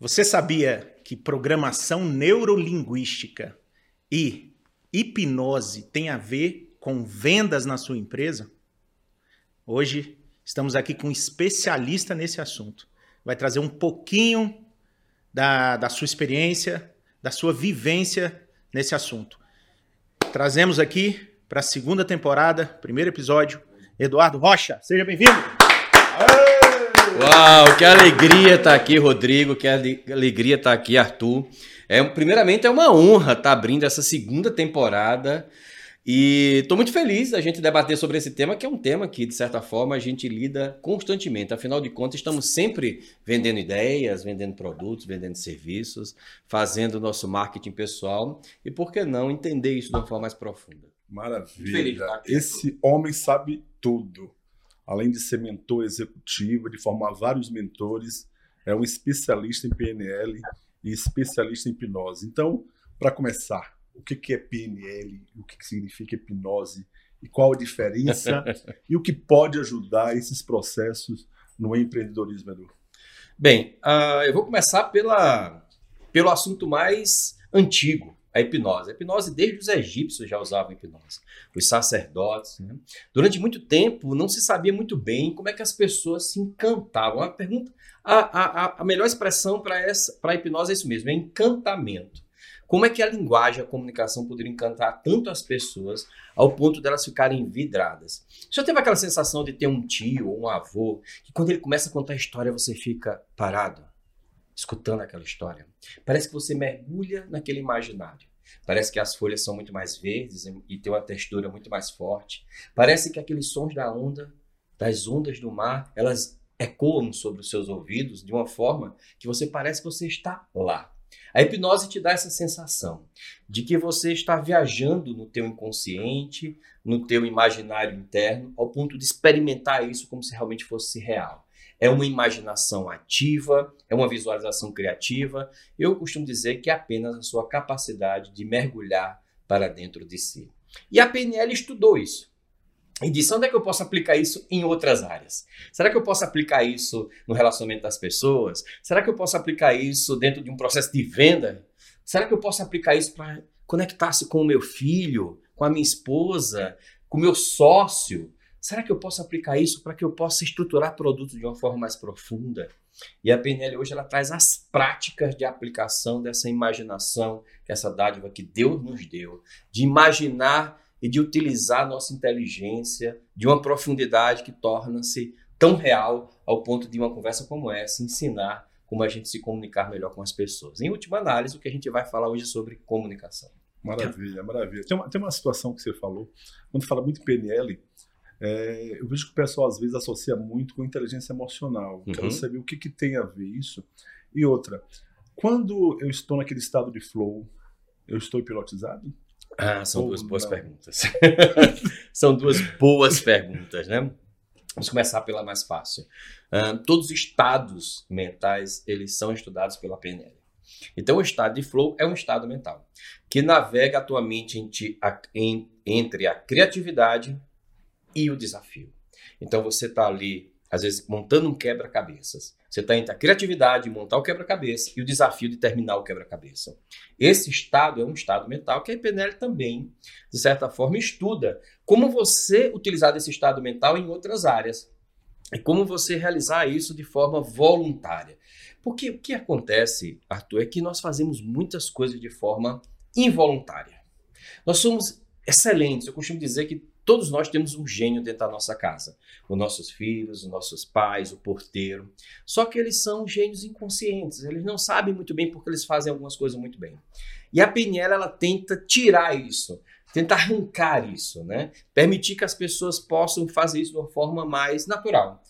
Você sabia que programação neurolinguística e hipnose têm a ver com vendas na sua empresa? Hoje estamos aqui com um especialista nesse assunto. Vai trazer um pouquinho da, da sua experiência, da sua vivência nesse assunto. Trazemos aqui para a segunda temporada, primeiro episódio, Eduardo Rocha. Seja bem-vindo! Uau, que alegria estar tá aqui, Rodrigo, que alegria estar tá aqui, Arthur. É, primeiramente, é uma honra estar tá abrindo essa segunda temporada e estou muito feliz da gente debater sobre esse tema, que é um tema que, de certa forma, a gente lida constantemente. Afinal de contas, estamos sempre vendendo ideias, vendendo produtos, vendendo serviços, fazendo o nosso marketing pessoal e, por que não, entender isso de uma forma mais profunda. Maravilha. Esse homem sabe tudo além de ser mentor executivo, de formar vários mentores, é um especialista em PNL e especialista em hipnose. Então, para começar, o que é PNL, o que significa hipnose e qual a diferença e o que pode ajudar esses processos no empreendedorismo, Edu? Bem, uh, eu vou começar pela, pelo assunto mais antigo, a hipnose. A hipnose, desde os egípcios já usavam hipnose. Os sacerdotes. Né? Durante muito tempo, não se sabia muito bem como é que as pessoas se encantavam. A pergunta, a, a, a melhor expressão para a hipnose é isso mesmo, é encantamento. Como é que a linguagem, a comunicação poderia encantar tanto as pessoas ao ponto delas ficarem vidradas? Já teve aquela sensação de ter um tio ou um avô que quando ele começa a contar a história você fica parado? escutando aquela história. Parece que você mergulha naquele imaginário. Parece que as folhas são muito mais verdes e tem uma textura muito mais forte. Parece que aqueles sons da onda, das ondas do mar, elas ecoam sobre os seus ouvidos de uma forma que você parece que você está lá. A hipnose te dá essa sensação de que você está viajando no teu inconsciente, no teu imaginário interno, ao ponto de experimentar isso como se realmente fosse real é uma imaginação ativa, é uma visualização criativa. Eu costumo dizer que é apenas a sua capacidade de mergulhar para dentro de si. E a PNL estudou isso. E disse: onde é que eu posso aplicar isso em outras áreas? Será que eu posso aplicar isso no relacionamento das pessoas? Será que eu posso aplicar isso dentro de um processo de venda? Será que eu posso aplicar isso para conectar-se com o meu filho, com a minha esposa, com o meu sócio? Será que eu posso aplicar isso para que eu possa estruturar produtos de uma forma mais profunda? E a PNL hoje ela traz as práticas de aplicação dessa imaginação, essa dádiva que Deus nos deu, de imaginar e de utilizar a nossa inteligência de uma profundidade que torna-se tão real ao ponto de uma conversa como essa ensinar como a gente se comunicar melhor com as pessoas. Em última análise, o que a gente vai falar hoje é sobre comunicação. Maravilha, maravilha. Tem uma, tem uma situação que você falou, quando fala muito PNL, é, eu vejo que o pessoal às vezes associa muito com inteligência emocional. Uhum. Quero saber o que, que tem a ver isso. E outra, quando eu estou naquele estado de flow, eu estou hipnotizado? Ah, são Ou duas boas não? perguntas. são duas boas perguntas, né? Vamos começar pela mais fácil. Uh, todos os estados mentais, eles são estudados pela PNL. Então, o estado de flow é um estado mental que navega a tua mente entre a criatividade e o desafio. Então você está ali, às vezes, montando um quebra-cabeças. Você está entre a criatividade, montar o quebra-cabeça e o desafio de terminar o quebra-cabeça. Esse estado é um estado mental que a PNL também, de certa forma, estuda como você utilizar esse estado mental em outras áreas e como você realizar isso de forma voluntária. Porque o que acontece, Arthur, é que nós fazemos muitas coisas de forma involuntária. Nós somos excelentes. Eu costumo dizer que Todos nós temos um gênio dentro da nossa casa. Os nossos filhos, os nossos pais, o porteiro. Só que eles são gênios inconscientes. Eles não sabem muito bem porque eles fazem algumas coisas muito bem. E a PNL, ela tenta tirar isso. Tenta arrancar isso, né? Permitir que as pessoas possam fazer isso de uma forma mais natural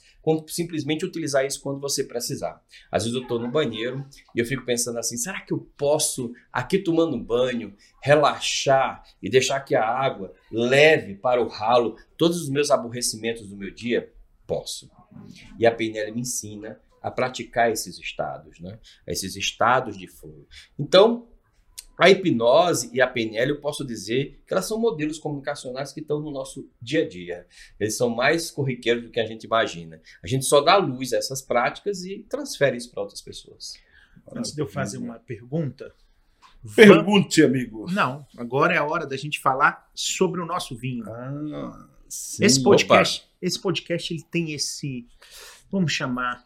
simplesmente utilizar isso quando você precisar. Às vezes eu estou no banheiro e eu fico pensando assim: será que eu posso, aqui tomando banho, relaxar e deixar que a água leve para o ralo todos os meus aborrecimentos do meu dia? Posso. E a PNL me ensina a praticar esses estados, né? esses estados de flow. Então, a hipnose e a PNL, eu posso dizer que elas são modelos comunicacionais que estão no nosso dia a dia. Eles são mais corriqueiros do que a gente imagina. A gente só dá luz a essas práticas e transfere isso para outras pessoas. Antes de eu fazer uma pergunta. Pergunte, amigo. Não, agora é a hora da gente falar sobre o nosso vinho. Ah, sim. esse podcast, esse podcast ele tem esse, vamos chamar,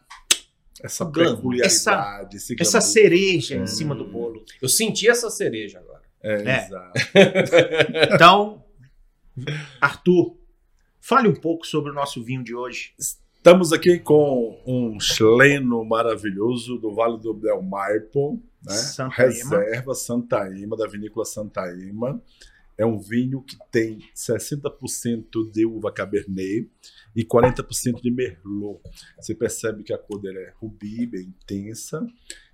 Essa peculiaridade, esse essa glamour. cereja em Hum. cima do bolo. Eu senti essa cereja agora. É, É. exato. Então, Arthur, fale um pouco sobre o nosso vinho de hoje. Estamos aqui com um chileno maravilhoso do Vale do Del Maipo, né? Santa. Reserva Santa Ema, da vinícola Santa Ema. É um vinho que tem 60% de uva Cabernet e 40% de Merlot. Você percebe que a cor dele é rubi, bem intensa,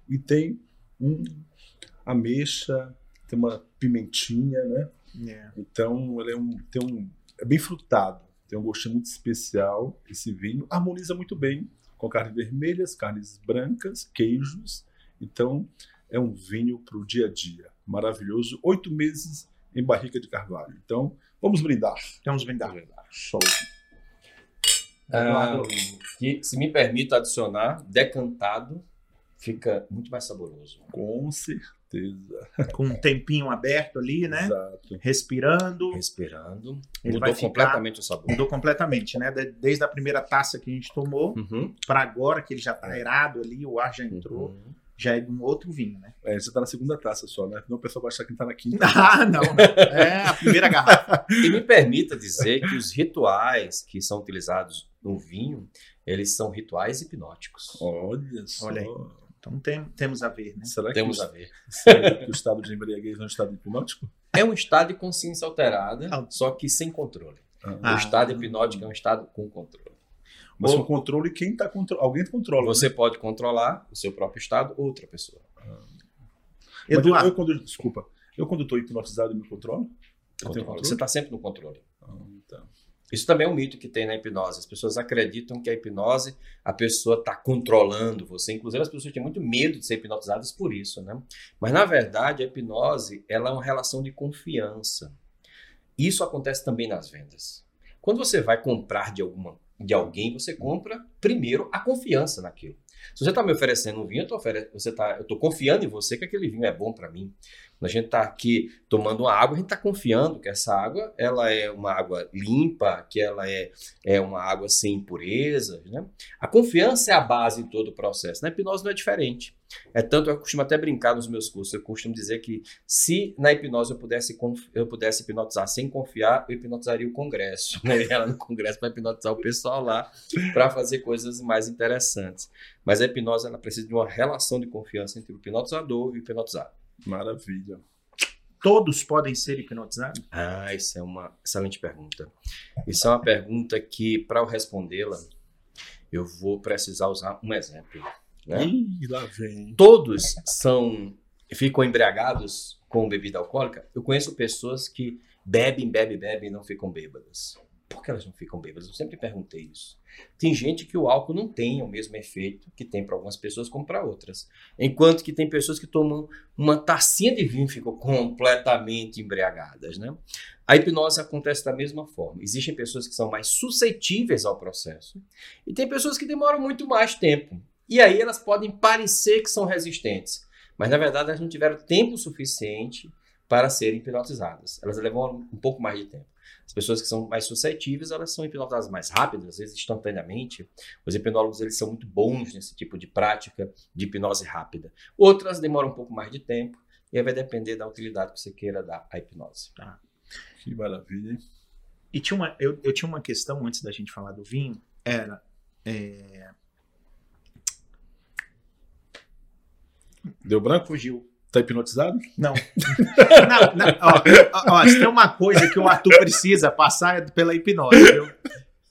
e tem um ameixa, tem uma pimentinha, né? Então, ele é um, tem um, é bem frutado, tem um gostinho muito especial. Esse vinho harmoniza muito bem com carnes vermelhas, carnes brancas, queijos. Então, é um vinho para o dia a dia. Maravilhoso. Oito meses em barrica de carvalho. Então, vamos brindar. Vamos brindar. Show. Ah, que, se me permite adicionar, decantado fica muito mais saboroso. Com certeza. Com um tempinho aberto ali, né? Exato. Respirando. Respirando, Ele vai mudou ficar- completamente o sabor. Mudou completamente, né? De- Desde a primeira taça que a gente tomou Uhum. para agora, que ele já tá aerado ali, o ar já entrou, Uhum. Já é um outro vinho, né? É, você está na segunda taça só, né? Não o pessoal vai achar que está na quinta. Ah, não. É a primeira garrafa. E me permita dizer que os rituais que são utilizados no vinho, eles são rituais hipnóticos. Olha só. Olha aí. Então tem- temos a ver, né? Será que, Temos o, a ver. será que o estado de embriaguez não é um estado hipnótico? É um estado de consciência alterada, Ah. só que sem controle. Ah. O estado hipnótico é um estado com controle. Mas Ou- com controle, quem tá contro... Alguém controla. né? Você pode controlar o seu próprio estado ou outra pessoa. Eu, Eduardo, eu quando, desculpa, eu quando estou hipnotizado, eu me controlo? Eu controle? Você está sempre no controle. Ah, então. Isso também é um mito que tem na hipnose. As pessoas acreditam que a hipnose, a pessoa está controlando você. Inclusive, as pessoas têm muito medo de ser hipnotizadas por isso, né? Mas, na verdade, a hipnose ela é uma relação de confiança. Isso acontece também nas vendas. Quando você vai comprar de, alguma, de alguém, você compra primeiro a confiança naquilo. Se você está me oferecendo um vinho, eu você tá, eu estou confiando em você que aquele vinho é bom para mim. Quando a gente está aqui tomando uma água, a gente está confiando que essa água ela é uma água limpa, que ela é, é uma água sem impurezas. Né? A confiança é a base de todo o processo. Na hipnose não é diferente. É tanto, eu costumo até brincar nos meus cursos, eu costumo dizer que se na hipnose eu pudesse, eu pudesse hipnotizar sem confiar, eu hipnotizaria o Congresso. Né? Lá no Congresso para hipnotizar o pessoal lá, para fazer coisas mais interessantes. Mas a hipnose ela precisa de uma relação de confiança entre o hipnotizador e o hipnotizado. Maravilha. todos podem ser hipnotizados? Ah, isso é uma excelente pergunta. Isso é uma pergunta que, para eu respondê-la, eu vou precisar usar um exemplo. Né? Ih, lá vem. Todos são ficam embriagados com bebida alcoólica. Eu conheço pessoas que bebem, bebem, bebem e não ficam bêbadas. Por que elas não ficam bêbadas? Eu sempre perguntei isso. Tem gente que o álcool não tem o mesmo efeito que tem para algumas pessoas como para outras. Enquanto que tem pessoas que tomam uma tacinha de vinho e ficam completamente embriagadas, né? A hipnose acontece da mesma forma. Existem pessoas que são mais suscetíveis ao processo e tem pessoas que demoram muito mais tempo. E aí elas podem parecer que são resistentes, mas na verdade elas não tiveram tempo suficiente para serem hipnotizadas. Elas levam um pouco mais de tempo. As pessoas que são mais suscetíveis, elas são hipnotizadas mais rápidas, às vezes instantaneamente. Os hipnólogos eles são muito bons nesse tipo de prática de hipnose rápida. Outras demoram um pouco mais de tempo e aí vai depender da utilidade que você queira dar à hipnose. Que maravilha, hein? E tinha uma, eu, eu tinha uma questão antes da gente falar do vinho, era é, Deu branco? fugiu. Tá hipnotizado? Não. não, não ó, ó, ó, se tem uma coisa que o Arthur precisa passar é pela hipnose, viu?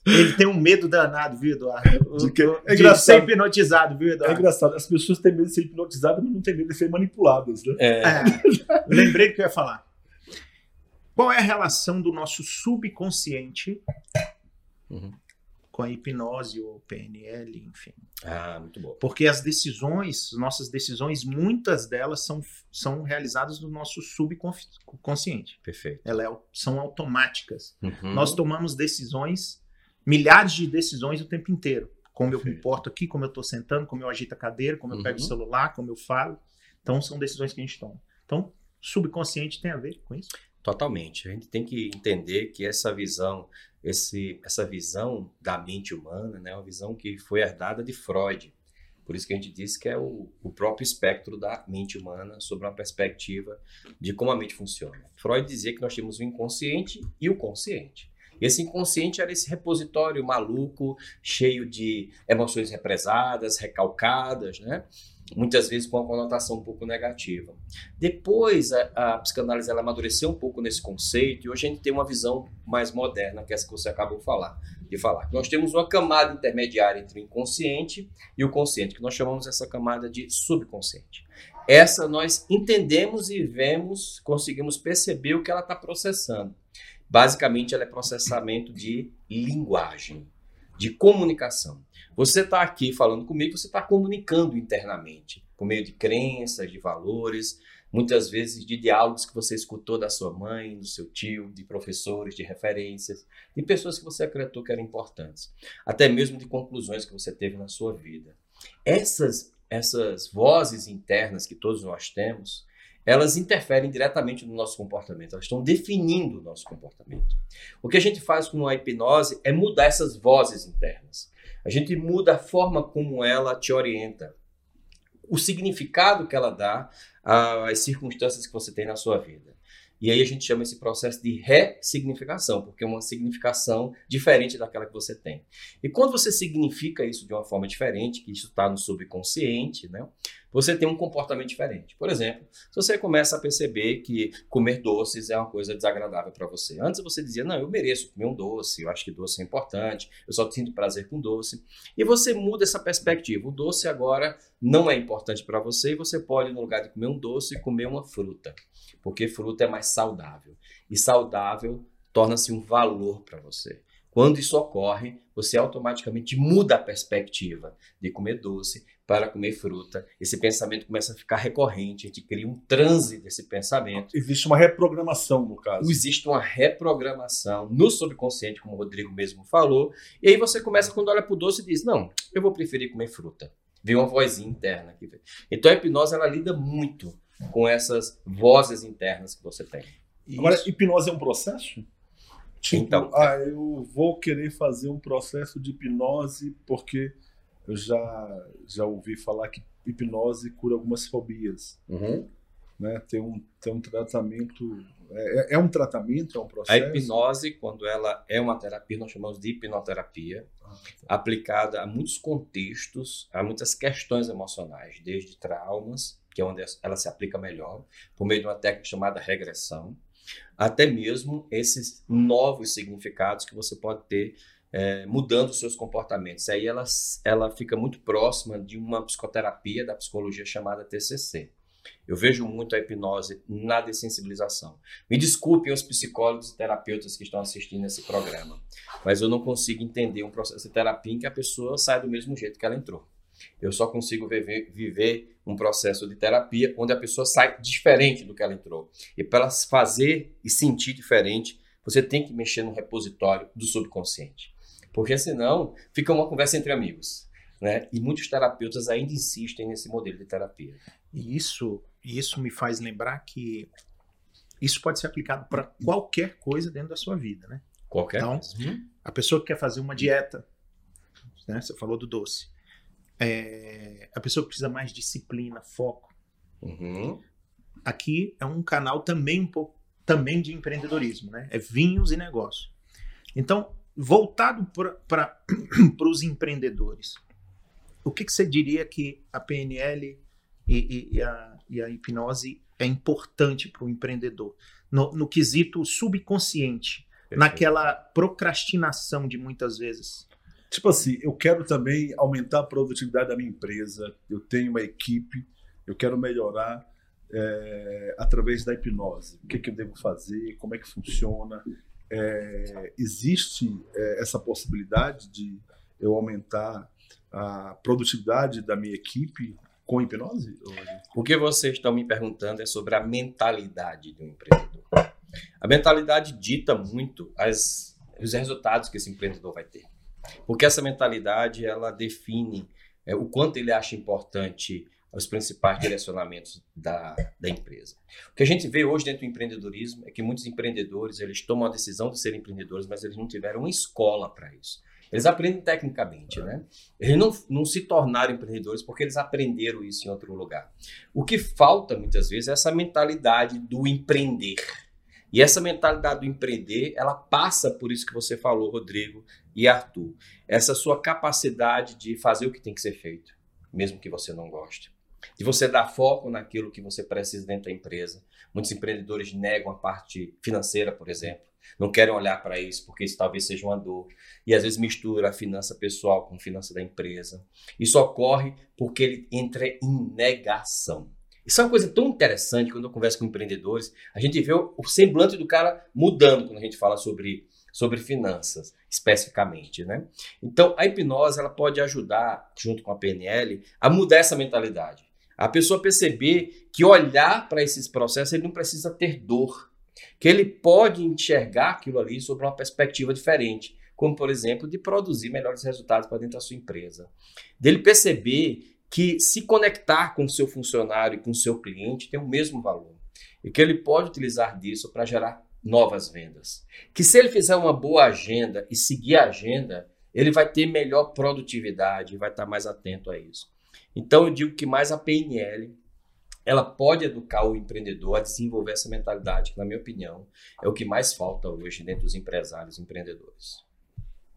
Ele tem um medo danado, viu, Eduardo? De quê? É de engraçado. ser hipnotizado, viu, É Eduardo? engraçado, as pessoas têm medo de ser hipnotizadas, mas não têm medo de ser manipuladas, né? É, É, lembrei do que eu ia falar. Qual é a relação do nosso subconsciente Uhum. Com a hipnose ou PNL, enfim? Ah, muito bom. Porque as decisões, nossas decisões, muitas delas são, são realizadas no nosso subconsciente. Perfeito. Elas é- são automáticas. Uhum. Nós tomamos decisões, milhares de decisões o tempo inteiro, Como eu me porto aqui, como eu estou sentando, como eu agito a cadeira, como eu pego o uhum. celular, como eu falo. Então, são decisões que a gente toma. Então, subconsciente tem a ver com isso? Totalmente. A gente tem que entender que essa visão, esse, essa visão da mente humana, né, é uma visão que foi herdada de Freud. Por isso que a gente disse que é o, o próprio espectro da mente humana sobre uma perspectiva de como a mente funciona. Freud dizia que nós temos o inconsciente e o consciente. Esse inconsciente era esse repositório maluco, cheio de emoções represadas, recalcadas, né? Muitas vezes com uma conotação um pouco negativa. Depois, a, a psicanálise ela amadureceu um pouco nesse conceito e hoje a gente tem uma visão mais moderna, que é essa que você acabou de falar. De falar. Nós temos uma camada intermediária entre o inconsciente e o consciente, que nós chamamos essa camada de subconsciente. Essa nós entendemos e vemos, conseguimos perceber o que ela está processando. Basicamente, ela é processamento de linguagem, de comunicação. Você está aqui falando comigo, você está comunicando internamente, por meio de crenças, de valores, muitas vezes de diálogos que você escutou da sua mãe, do seu tio, de professores, de referências, de pessoas que você acreditou que eram importantes, até mesmo de conclusões que você teve na sua vida. Essas, essas vozes internas que todos nós temos, elas interferem diretamente no nosso comportamento, elas estão definindo o nosso comportamento. O que a gente faz com a hipnose é mudar essas vozes internas. A gente muda a forma como ela te orienta, o significado que ela dá às circunstâncias que você tem na sua vida. E aí a gente chama esse processo de ressignificação, porque é uma significação diferente daquela que você tem. E quando você significa isso de uma forma diferente, que isso está no subconsciente, né, você tem um comportamento diferente. Por exemplo, se você começa a perceber que comer doces é uma coisa desagradável para você. Antes você dizia, não, eu mereço comer um doce, eu acho que doce é importante, eu só sinto prazer com doce. E você muda essa perspectiva. O doce agora não é importante para você e você pode, no lugar de comer um doce, comer uma fruta porque fruta é mais saudável. E saudável torna-se um valor para você. Quando isso ocorre, você automaticamente muda a perspectiva de comer doce para comer fruta. Esse pensamento começa a ficar recorrente, a gente cria um transe desse pensamento. Existe uma reprogramação, no caso. Existe uma reprogramação no subconsciente, como o Rodrigo mesmo falou. E aí você começa, quando olha para o doce, e diz: Não, eu vou preferir comer fruta. Vem uma vozinha interna aqui. Então a hipnose ela lida muito com essas vozes internas que você tem. Isso. Agora, hipnose é um processo? Tipo, então, ah, eu vou querer fazer um processo de hipnose porque eu já, já ouvi falar que hipnose cura algumas fobias. Uhum. Né? Tem, um, tem um tratamento. É, é, um tratamento, é um processo? A hipnose, quando ela é uma terapia, nós chamamos de hipnoterapia, ah, tá. aplicada a muitos contextos, a muitas questões emocionais, desde traumas que é onde ela se aplica melhor, por meio de uma técnica chamada regressão, até mesmo esses novos significados que você pode ter é, mudando seus comportamentos. Aí ela, ela fica muito próxima de uma psicoterapia da psicologia chamada TCC. Eu vejo muito a hipnose na dessensibilização. Me desculpem os psicólogos e terapeutas que estão assistindo esse programa, mas eu não consigo entender um processo de terapia em que a pessoa sai do mesmo jeito que ela entrou. Eu só consigo viver, viver um processo de terapia onde a pessoa sai diferente do que ela entrou. E para fazer e sentir diferente, você tem que mexer no repositório do subconsciente. Porque senão fica uma conversa entre amigos. Né? E muitos terapeutas ainda insistem nesse modelo de terapia. E isso, isso me faz lembrar que isso pode ser aplicado para qualquer coisa dentro da sua vida, né? Qualquer então, coisa. A pessoa que quer fazer uma dieta, né? Você falou do doce é, a pessoa precisa mais disciplina, foco. Uhum. Aqui é um canal também um pouco também de empreendedorismo, né? É vinhos e negócio. Então, voltado para os empreendedores, o que, que, você diria que a PNL e, e, e, a, e a, hipnose é importante para o empreendedor? No, no, quesito subconsciente, Perfeito. naquela procrastinação de muitas vezes Tipo assim, eu quero também aumentar a produtividade da minha empresa, eu tenho uma equipe, eu quero melhorar é, através da hipnose. O que, que eu devo fazer, como é que funciona. É, existe é, essa possibilidade de eu aumentar a produtividade da minha equipe com hipnose? O que vocês estão me perguntando é sobre a mentalidade do empreendedor. A mentalidade dita muito as, os resultados que esse empreendedor vai ter. Porque essa mentalidade, ela define é, o quanto ele acha importante os principais direcionamentos da, da empresa. O que a gente vê hoje dentro do empreendedorismo é que muitos empreendedores, eles tomam a decisão de serem empreendedores, mas eles não tiveram uma escola para isso. Eles aprendem tecnicamente, né? Eles não, não se tornaram empreendedores porque eles aprenderam isso em outro lugar. O que falta muitas vezes é essa mentalidade do empreender. E essa mentalidade do empreender, ela passa por isso que você falou, Rodrigo e Arthur. Essa sua capacidade de fazer o que tem que ser feito, mesmo que você não goste. De você dar foco naquilo que você precisa dentro da empresa. Muitos empreendedores negam a parte financeira, por exemplo não querem olhar para isso porque isso talvez seja uma dor. E às vezes mistura a finança pessoal com a finança da empresa. Isso ocorre porque ele entra em negação. Isso é uma coisa tão interessante quando eu converso com empreendedores. A gente vê o semblante do cara mudando quando a gente fala sobre, sobre finanças, especificamente. Né? Então, a hipnose ela pode ajudar, junto com a PNL, a mudar essa mentalidade. A pessoa perceber que olhar para esses processos ele não precisa ter dor que ele pode enxergar aquilo ali sob uma perspectiva diferente, como por exemplo de produzir melhores resultados para dentro da sua empresa, dele perceber que se conectar com o seu funcionário e com o seu cliente tem o mesmo valor e que ele pode utilizar disso para gerar novas vendas. Que se ele fizer uma boa agenda e seguir a agenda, ele vai ter melhor produtividade e vai estar mais atento a isso. Então eu digo que mais a PNL ela pode educar o empreendedor a desenvolver essa mentalidade, que, na minha opinião, é o que mais falta hoje dentro dos empresários e empreendedores.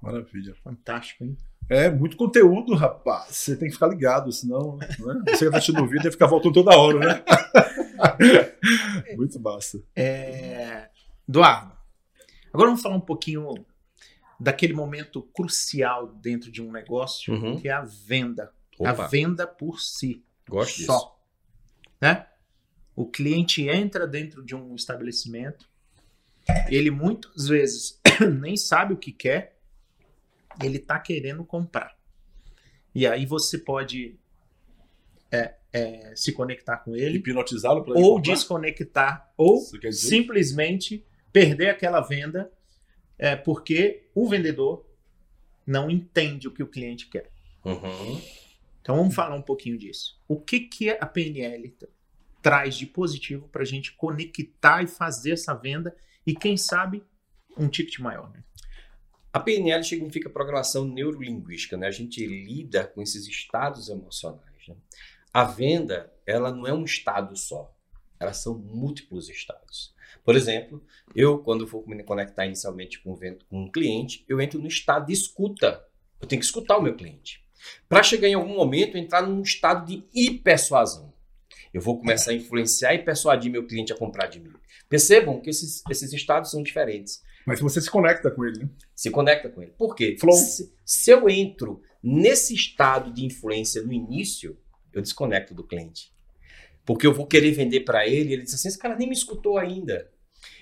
Maravilha. Fantástico, hein? É, muito conteúdo, rapaz. Você tem que ficar ligado, senão né? você que está assistindo o vídeo deve ficar voltando toda hora, né? muito massa. É... Eduardo, agora vamos falar um pouquinho daquele momento crucial dentro de um negócio, uhum. que é a venda. Opa. A venda por si. Gosto só. disso né? O cliente entra dentro de um estabelecimento, ele muitas vezes nem sabe o que quer, ele está querendo comprar. E aí você pode é, é, se conectar com ele, hipnotizá-lo ou desconectar, ou simplesmente perder aquela venda é, porque o vendedor não entende o que o cliente quer. Uhum. Então vamos falar um pouquinho disso. O que, que a PNL traz de positivo para a gente conectar e fazer essa venda e, quem sabe, um ticket maior? Né? A PNL significa programação neurolinguística, né? A gente lida com esses estados emocionais. Né? A venda, ela não é um estado só, elas são múltiplos estados. Por exemplo, eu, quando vou me conectar inicialmente com um cliente, eu entro no estado de escuta. Eu tenho que escutar o meu cliente. Para chegar em algum momento, entrar num estado de hipersuasão. Eu vou começar a influenciar e persuadir meu cliente a comprar de mim. Percebam que esses, esses estados são diferentes. Mas você se conecta com ele, né? Se conecta com ele. Por quê? Flow. Se, se eu entro nesse estado de influência no início, eu desconecto do cliente. Porque eu vou querer vender para ele, e ele diz assim: esse cara nem me escutou ainda.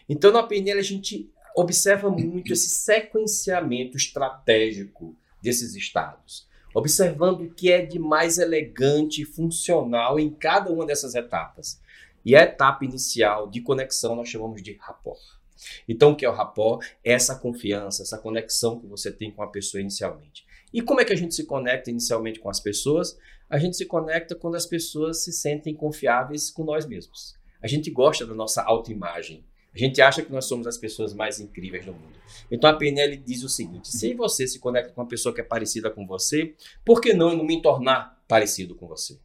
Então, na PNL, a gente observa muito esse sequenciamento estratégico desses estados observando o que é de mais elegante e funcional em cada uma dessas etapas. E a etapa inicial de conexão nós chamamos de rapport. Então, o que é o rapport? É essa confiança, essa conexão que você tem com a pessoa inicialmente. E como é que a gente se conecta inicialmente com as pessoas? A gente se conecta quando as pessoas se sentem confiáveis com nós mesmos. A gente gosta da nossa autoimagem. A gente acha que nós somos as pessoas mais incríveis do mundo. Então a PNL diz o seguinte: se você se conecta com uma pessoa que é parecida com você, por que não, não me tornar parecido com você?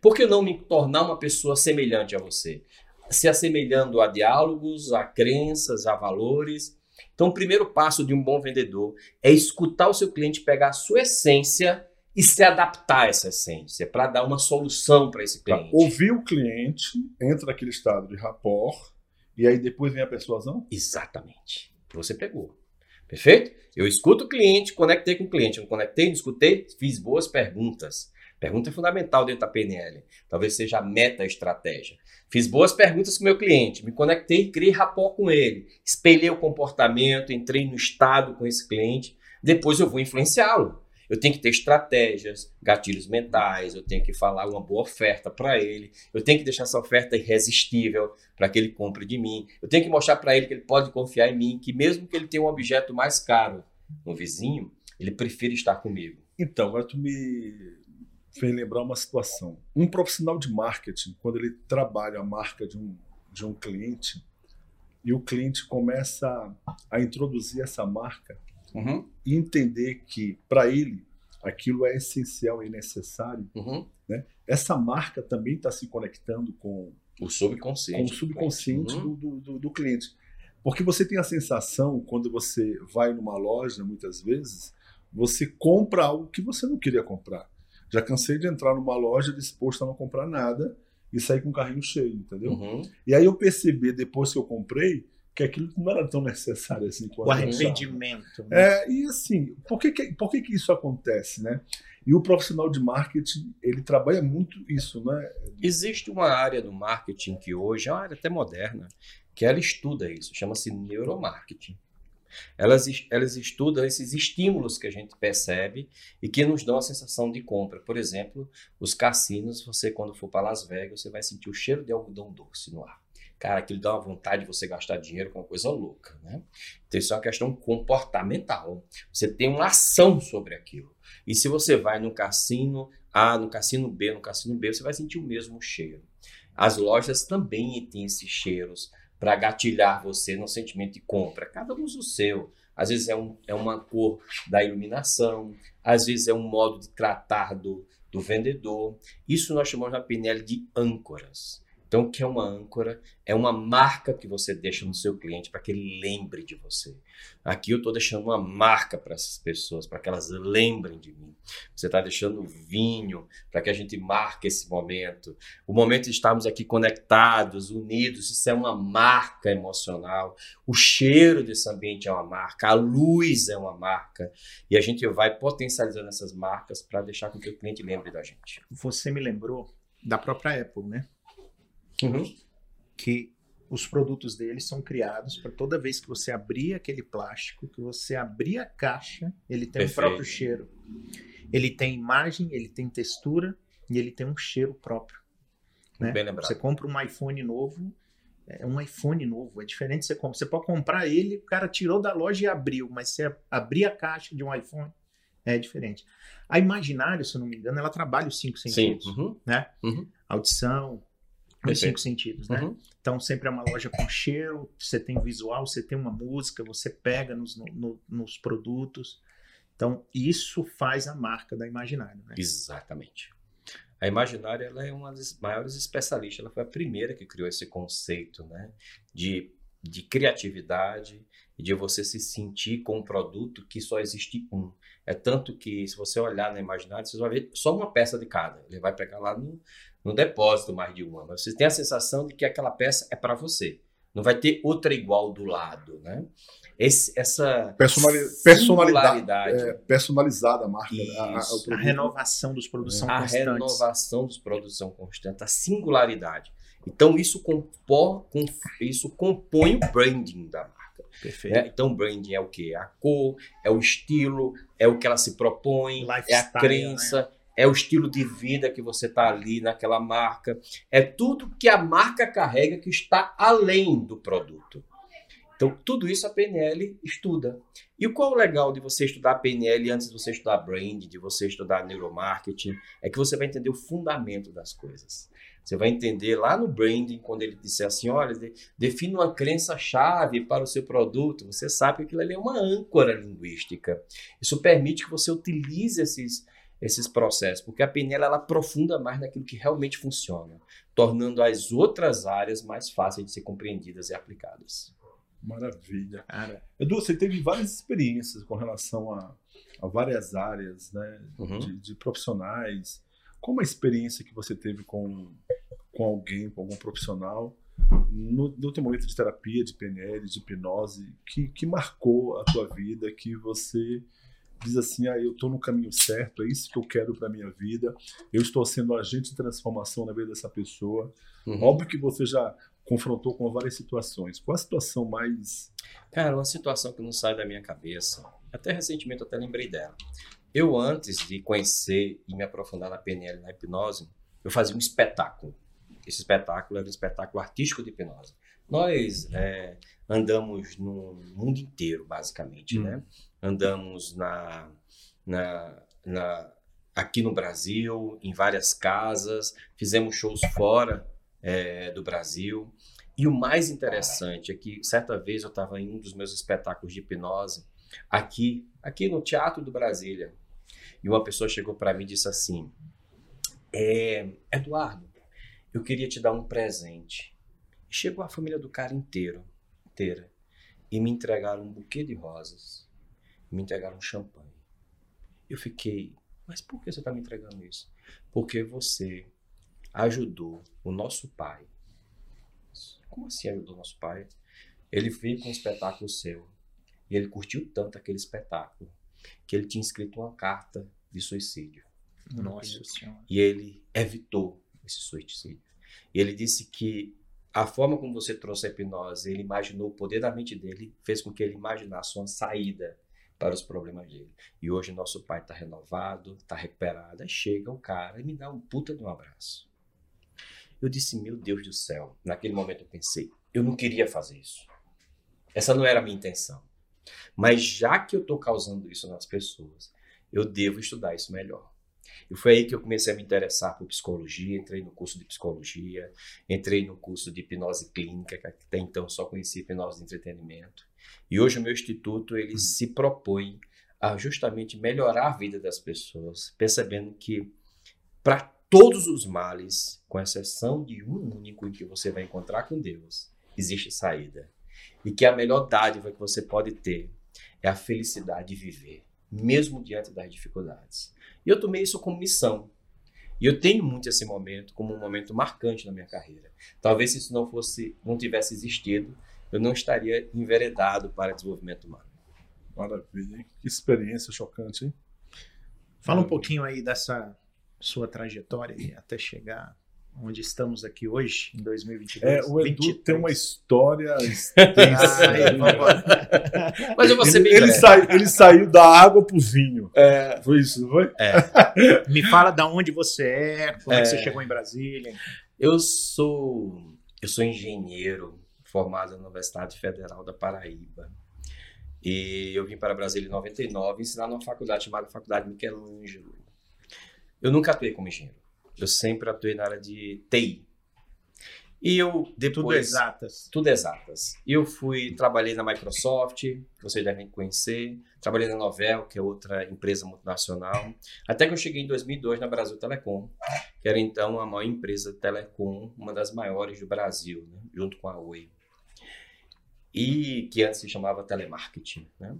Por que não me tornar uma pessoa semelhante a você? Se assemelhando a diálogos, a crenças, a valores. Então, o primeiro passo de um bom vendedor é escutar o seu cliente, pegar a sua essência e se adaptar a essa essência para dar uma solução para esse cliente. Ouvir o cliente, entra naquele estado de rapport, e aí depois vem a persuasão? Exatamente. Você pegou. Perfeito? Eu escuto o cliente, conectei com o cliente. Eu conectei, não escutei, fiz boas perguntas. Pergunta fundamental dentro da PNL. Talvez seja a meta-estratégia. Fiz boas perguntas com meu cliente, me conectei, criei rapport com ele, espelhei o comportamento, entrei no estado com esse cliente. Depois eu vou influenciá-lo. Eu tenho que ter estratégias, gatilhos mentais, eu tenho que falar uma boa oferta para ele, eu tenho que deixar essa oferta irresistível para que ele compre de mim, eu tenho que mostrar para ele que ele pode confiar em mim, que mesmo que ele tenha um objeto mais caro no vizinho, ele prefere estar comigo? Então, agora tu me fez lembrar uma situação. Um profissional de marketing, quando ele trabalha a marca de um, de um cliente, e o cliente começa a introduzir essa marca uhum. e entender que, para ele, aquilo é essencial e necessário, uhum. né? essa marca também está se conectando com o subconsciente, com o subconsciente uhum. do, do, do cliente. Porque você tem a sensação, quando você vai numa loja, muitas vezes, você compra algo que você não queria comprar. Já cansei de entrar numa loja disposto a não comprar nada e sair com o carrinho cheio, entendeu? Uhum. E aí eu percebi, depois que eu comprei, que aquilo não era tão necessário assim. O arrependimento. Né? É, e assim, por que, que, por que, que isso acontece, né? E o profissional de marketing, ele trabalha muito isso, né? Existe uma área do marketing que hoje é uma área até moderna, que ela estuda isso, chama-se neuromarketing. Elas, elas estudam esses estímulos que a gente percebe e que nos dão a sensação de compra. Por exemplo, os cassinos, você quando for para Las Vegas, você vai sentir o cheiro de algodão doce no ar. Cara, aquilo dá uma vontade de você gastar dinheiro com uma coisa louca, né? Então isso é uma questão comportamental. Você tem uma ação sobre aquilo. E se você vai no cassino A, no cassino B, no cassino B, você vai sentir o mesmo cheiro. As lojas também têm esses cheiros para gatilhar você no sentimento de compra. Cada um usa o seu. Às vezes é, um, é uma cor da iluminação, às vezes é um modo de tratar do, do vendedor. Isso nós chamamos na PNL de âncoras. Então, o que é uma âncora? É uma marca que você deixa no seu cliente para que ele lembre de você. Aqui eu estou deixando uma marca para essas pessoas, para que elas lembrem de mim. Você está deixando vinho para que a gente marque esse momento. O momento de estarmos aqui conectados, unidos, isso é uma marca emocional. O cheiro desse ambiente é uma marca, a luz é uma marca. E a gente vai potencializando essas marcas para deixar com que o cliente lembre da gente. Você me lembrou da própria Apple, né? Uhum. Que os produtos deles são criados para toda vez que você abrir aquele plástico, que você abrir a caixa, ele tem Perfeito. o próprio cheiro. Ele tem imagem, ele tem textura e ele tem um cheiro próprio. Né? Bem lembrado. Você compra um iPhone novo, é um iPhone novo, é diferente você compra. Você pode comprar ele, o cara tirou da loja e abriu, mas você abrir a caixa de um iPhone é diferente. A Imaginário, se eu não me engano, ela trabalha os cinco sentidos, Sim. Uhum. né? Uhum. Audição, nos cinco sentidos, né? Uhum. Então sempre é uma loja com cheiro, você tem visual, você tem uma música, você pega nos, no, nos produtos. Então isso faz a marca da Imaginário, né? Exatamente. A Imaginária ela é uma das maiores especialistas, ela foi a primeira que criou esse conceito, né? De, de criatividade e de você se sentir com um produto que só existe um. É tanto que se você olhar na Imaginária, você vai ver só uma peça de cada. Ele vai pegar lá no, no depósito mais de uma, mas você tem a sensação de que aquela peça é para você. Não vai ter outra igual do lado, né? Esse, essa Personali personalidade, é, personalizada a marca, a, a, a, renovação dos produtos são a constantes. A renovação dos produtos são constantes, a singularidade. Então isso, compor, com, isso compõe o branding da marca. Perfeito. Né? Então branding é o que? A cor, é o estilo, é o que ela se propõe, Lifestyle, é a crença. Né? É o estilo de vida que você está ali naquela marca, é tudo que a marca carrega que está além do produto. Então, tudo isso a PNL estuda. E qual o legal de você estudar a PNL antes de você estudar brand, de você estudar neuromarketing, é que você vai entender o fundamento das coisas. Você vai entender lá no branding, quando ele disser assim, olha, defina uma crença-chave para o seu produto, você sabe que aquilo ali é uma âncora linguística. Isso permite que você utilize esses, esses processos, porque a PNL ela aprofunda mais naquilo que realmente funciona, tornando as outras áreas mais fáceis de ser compreendidas e aplicadas. Maravilha. Cara. Edu, você teve várias experiências com relação a, a várias áreas né, uhum. de, de, profissionais. Como a experiência que você teve com, com alguém, com algum profissional, no, no teu momento de terapia, de PNL, de hipnose, que, que marcou a tua vida, que você diz assim: ah, eu estou no caminho certo, é isso que eu quero para minha vida, eu estou sendo agente de transformação na vida dessa pessoa. Uhum. Óbvio que você já confrontou com várias situações. Qual a situação mais. Cara, uma situação que não sai da minha cabeça. Até recentemente eu até lembrei dela. Eu, antes de conhecer e me aprofundar na PNL na hipnose, eu fazia um espetáculo. Esse espetáculo era um espetáculo artístico de hipnose. Nós é, andamos no mundo inteiro, basicamente, hum. né? Andamos na, na, na, aqui no Brasil, em várias casas, fizemos shows fora é, do Brasil. E o mais interessante é que certa vez eu estava em um dos meus espetáculos de hipnose aqui, aqui no Teatro do Brasília, e uma pessoa chegou para mim e disse assim: é, Eduardo, eu queria te dar um presente. E chegou a família do cara inteiro, inteira, e me entregaram um buquê de rosas, me entregaram um champanhe. Eu fiquei, mas por que você está me entregando isso? Porque você ajudou o nosso pai. Como assim ajudou o nosso pai? Ele veio com um espetáculo seu e ele curtiu tanto aquele espetáculo que ele tinha escrito uma carta de suicídio. Nossa Senhora. E ele evitou esse suicídio. E ele disse que a forma como você trouxe a hipnose, ele imaginou o poder da mente dele, fez com que ele imaginasse uma saída para os problemas dele. E hoje nosso pai está renovado, está recuperado. Aí chega o cara e me dá um puta de um abraço. Eu disse, meu Deus do céu. Naquele momento eu pensei, eu não queria fazer isso. Essa não era a minha intenção. Mas já que eu estou causando isso nas pessoas, eu devo estudar isso melhor. E foi aí que eu comecei a me interessar por psicologia, entrei no curso de psicologia, entrei no curso de hipnose clínica, que até então só conhecia hipnose de entretenimento. E hoje o meu instituto ele se propõe a justamente melhorar a vida das pessoas, percebendo que para todos os males, com exceção de um único que você vai encontrar com Deus, existe saída. E que a melhor dádiva que você pode ter é a felicidade de viver, mesmo diante das dificuldades. E eu tomei isso como missão. E eu tenho muito esse momento como um momento marcante na minha carreira. Talvez se isso não fosse, não tivesse existido, eu não estaria enveredado para desenvolvimento humano. Maravilha, hein? Que experiência chocante, hein? Fala um pouquinho aí dessa sua trajetória aí até chegar onde estamos aqui hoje, em 2022. É, o Edu 23. tem uma história Ah, é. Mas eu vou ser ele, bem ele, sai- ele saiu da água pro vinho. É, Foi isso, não foi? Me fala da onde você é, como é, que você É. chegou em Brasília. eu sou eu sou engenheiro formado na Universidade Federal da Paraíba. E eu vim para Brasília em 99 ensinar numa faculdade chamada Faculdade Michelangelo. Eu nunca atuei como engenheiro. Eu sempre atuei na área de TI. E eu depois Tudo exatas. tudo exatas. E eu fui, trabalhei na Microsoft, que vocês devem conhecer, trabalhei na Novel, que é outra empresa multinacional, até que eu cheguei em 2002 na Brasil Telecom, que era então a maior empresa de telecom, uma das maiores do Brasil, né, junto com a Oi. E que antes se chamava Telemarketing, né?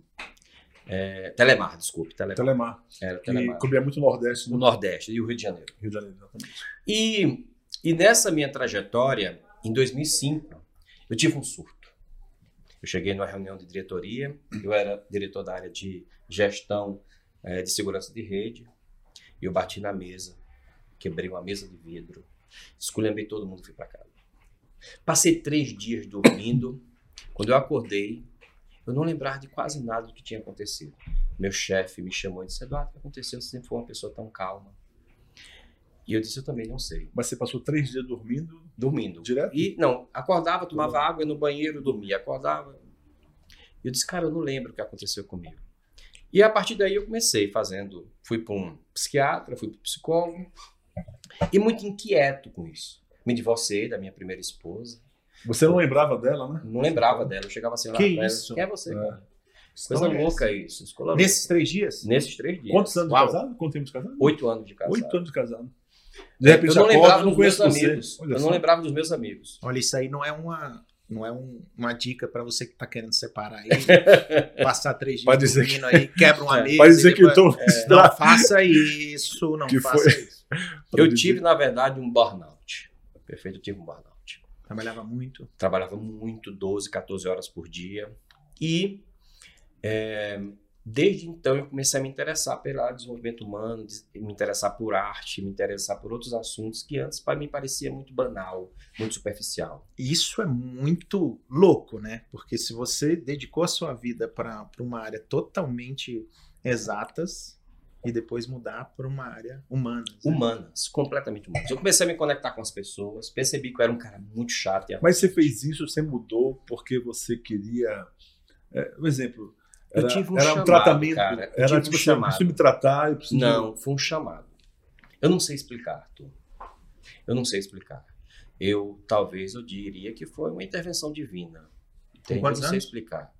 É, Telemar, desculpe, Telemar. Telemar. Era Telemar. cobria muito Nordeste No no Nordeste e o Rio de Janeiro. Rio de Janeiro, exatamente. E, e nessa minha trajetória, em 2005, eu tive um surto. Eu cheguei numa reunião de diretoria, eu era diretor da área de gestão eh, de segurança de rede, e eu bati na mesa, quebrei uma mesa de vidro, esculhambei todo mundo e fui para casa. Passei três dias dormindo, quando eu acordei, eu não lembrava de quase nada do que tinha acontecido. Meu chefe me chamou e disse, Eduardo, o que aconteceu? Você sempre foi uma pessoa tão calma. E eu disse, eu também não sei. Mas você passou três dias dormindo Dormindo. direto? E não, acordava, tomava água ia no banheiro, dormia, acordava. E eu disse, cara, eu não lembro o que aconteceu comigo. E a partir daí eu comecei fazendo, fui para um psiquiatra, fui para um psicólogo e muito inquieto com isso. Me divorciei da minha primeira esposa, Você não lembrava dela, né? não lembrava dela, eu chegava assim lá Que pra ela, isso? Quem é você? É. cara? Coisa Então, louca isso. escola Nesses três dias? Nesses três dias. Quantos anos Uau. de casado? Quanto tempo de casado? Oito anos de casado. Oito anos de casado. De repente eu não acorda, lembrava não dos meus conheço você. amigos. Olha Eu só. não lembrava dos meus amigos. Olha, isso aí não é uma, não é um- uma dica pra você que tá querendo separar aí, passar três dias dizer dormindo aí, quebra uma É. mesa. Vai dizer que eu tô... Não faça isso, não Que faça foi? isso. Eu tive, na verdade, um burnout. Perfeito, eu tive um burnout. Trabalhava muito. trabalhava muito, 12, 14 horas por dia. E é, desde então eu comecei a me interessar pelo desenvolvimento humano, me interessar por arte, me interessar por outros assuntos que antes para mim parecia muito banal, muito superficial. Isso é muito louco, né? Porque se você dedicou a sua vida para uma área totalmente exatas e depois mudar para uma área humana. Humanas, completamente humanas. Eu comecei a me conectar com as pessoas, percebi que eu era um cara muito chato. Mas você fez isso, você mudou porque você queria... É, um exemplo, Era, eu tive um era chamado, um tratamento. cara. Eu Era tipo um assim, chamado. preciso me tratar, eu preciso. Não, foi um chamado. Eu não sei explicar, Arthur. Eu não sei explicar. Eu talvez eu diria que foi uma intervenção divina. Entende? Eu não sei explicar.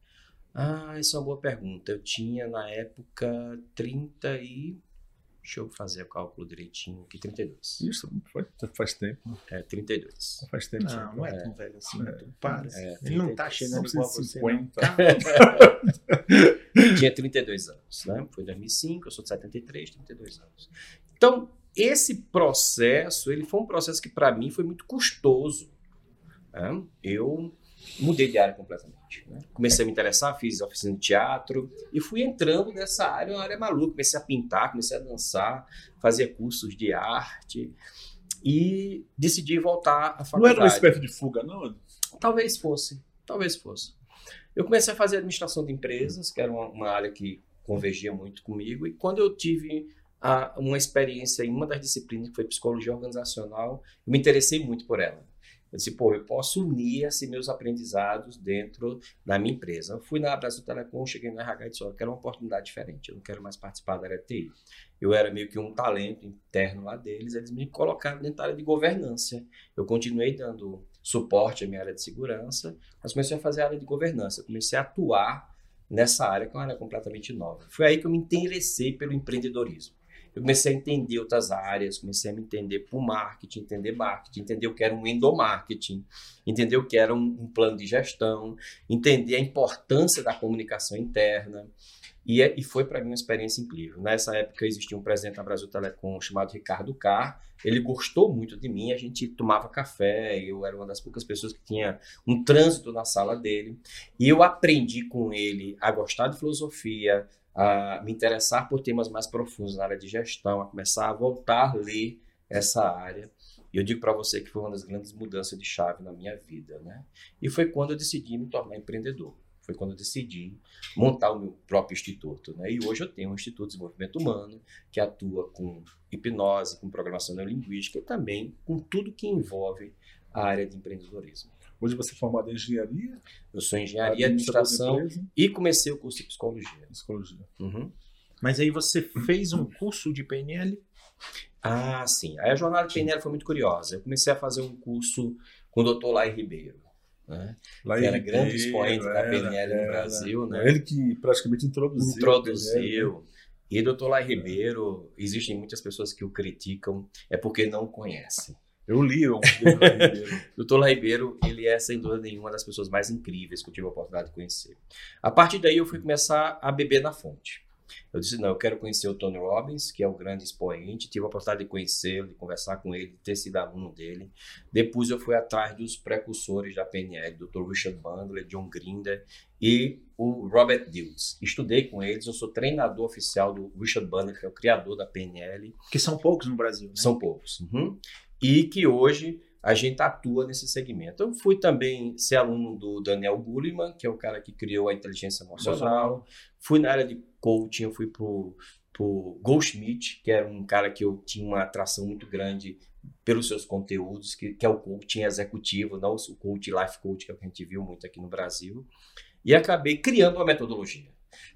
Ah, essa é uma boa pergunta. Eu tinha na época 30 e deixa eu fazer o cálculo direitinho aqui, 32. Isso, faz, faz tempo. É, 32. Faz tempo. Não, não é É. tão velho assim. É. tu Para. É, Ele não tá 32. chegando igual a você. não. 150. Tinha 32 anos, né? Foi em 2005, eu sou de 73, 32 anos. Então, esse processo, ele foi um processo que para mim foi muito custoso. né? Eu mudei de área completamente. né? Comecei a me interessar, fiz oficina de teatro e fui entrando nessa área, uma área maluca. Comecei a pintar, comecei a dançar, fazia cursos de arte e decidi voltar à Não faculdade. era uma espécie de fuga, não? Talvez fosse, talvez fosse. Eu comecei a fazer administração de empresas, que era uma, uma área que convergia muito comigo, e quando eu tive a- uma experiência em uma das disciplinas, que foi psicologia organizacional, eu me interessei muito por ela. Eu disse, pô, eu posso unir esses meus aprendizados dentro da minha empresa. Eu fui na Brasil Telecom, cheguei no RH e disse, ó, eu quero uma oportunidade diferente, eu não quero mais participar da área TI. Eu era meio que um talento interno lá deles, eles me colocaram dentro da área de governança. Eu continuei dando suporte à minha área de segurança, mas comecei a fazer a área de governança. Comecei a atuar nessa área, que é uma área completamente nova. Foi aí que eu me interessei pelo empreendedorismo. Eu comecei a entender outras áreas, comecei a me entender por marketing, entender marketing, entender o que era um endomarketing, entender o que era um, um plano de gestão, entender a importância da comunicação interna. E, é- e foi para mim uma experiência incrível. Nessa época existia um presidente na Brasil Telecom chamado Ricardo Carr. Ele gostou muito de mim, a gente tomava café, eu era uma das poucas pessoas que tinha um trânsito na sala dele. E eu aprendi com ele a gostar de filosofia, a me interessar por temas mais profundos na área de gestão, a começar a voltar a ler essa área. E eu digo para você que foi uma das grandes mudanças de chave na minha vida, né? E foi quando eu decidi me tornar empreendedor. Foi quando eu decidi montar o meu próprio instituto, né? E hoje eu tenho um Instituto de Desenvolvimento Humano que atua com hipnose, com programação neurolinguística e também com tudo que envolve a área de empreendedorismo. Hoje você é formado em engenharia, Eu sou engenharia, administração e comecei o curso de psicologia. psicologia. Uhum. Mas aí você fez um curso de PNL? Ah, sim. Aí a jornada de PNL foi muito curiosa. Eu comecei a fazer um curso com o Dr. Lai Ribeiro, né? Lá era grande Ribeiro, expoente da era, PNL no era. Brasil, né? Ele que praticamente introduziu. Introduziu. E Dr. Lai Ribeiro, existem muitas pessoas que o criticam, é porque não conhecem. Eu li um livro do Ribeiro. Ele é, sem dúvida nenhuma, uma das pessoas mais incríveis que eu tive a oportunidade de conhecer. A partir daí, eu fui começar a beber na fonte. Eu disse, não, eu quero conhecer o Tony Robbins, que é o grande expoente. Tive a oportunidade de conhecê-lo, de conversar com ele, de ter sido aluno dele. Depois eu fui atrás dos precursores da PNL, Dr. Richard Bandler, John Grinder e o Robert Dills. Estudei com eles, eu sou treinador oficial do Richard Bandler, que é o criador da PNL. Que são poucos no Brasil, né? São poucos. Uhum. E que hoje a gente atua nesse segmento. Eu fui também ser aluno do Daniel Goleman, que é o cara que criou a inteligência emocional. Fui na área de coaching, eu fui pro, pro Goldschmidt, que era um cara que eu tinha uma atração muito grande pelos seus conteúdos, que, que é o coaching executivo, não o coach life coach que a gente viu muito aqui no Brasil. E acabei criando uma metodologia.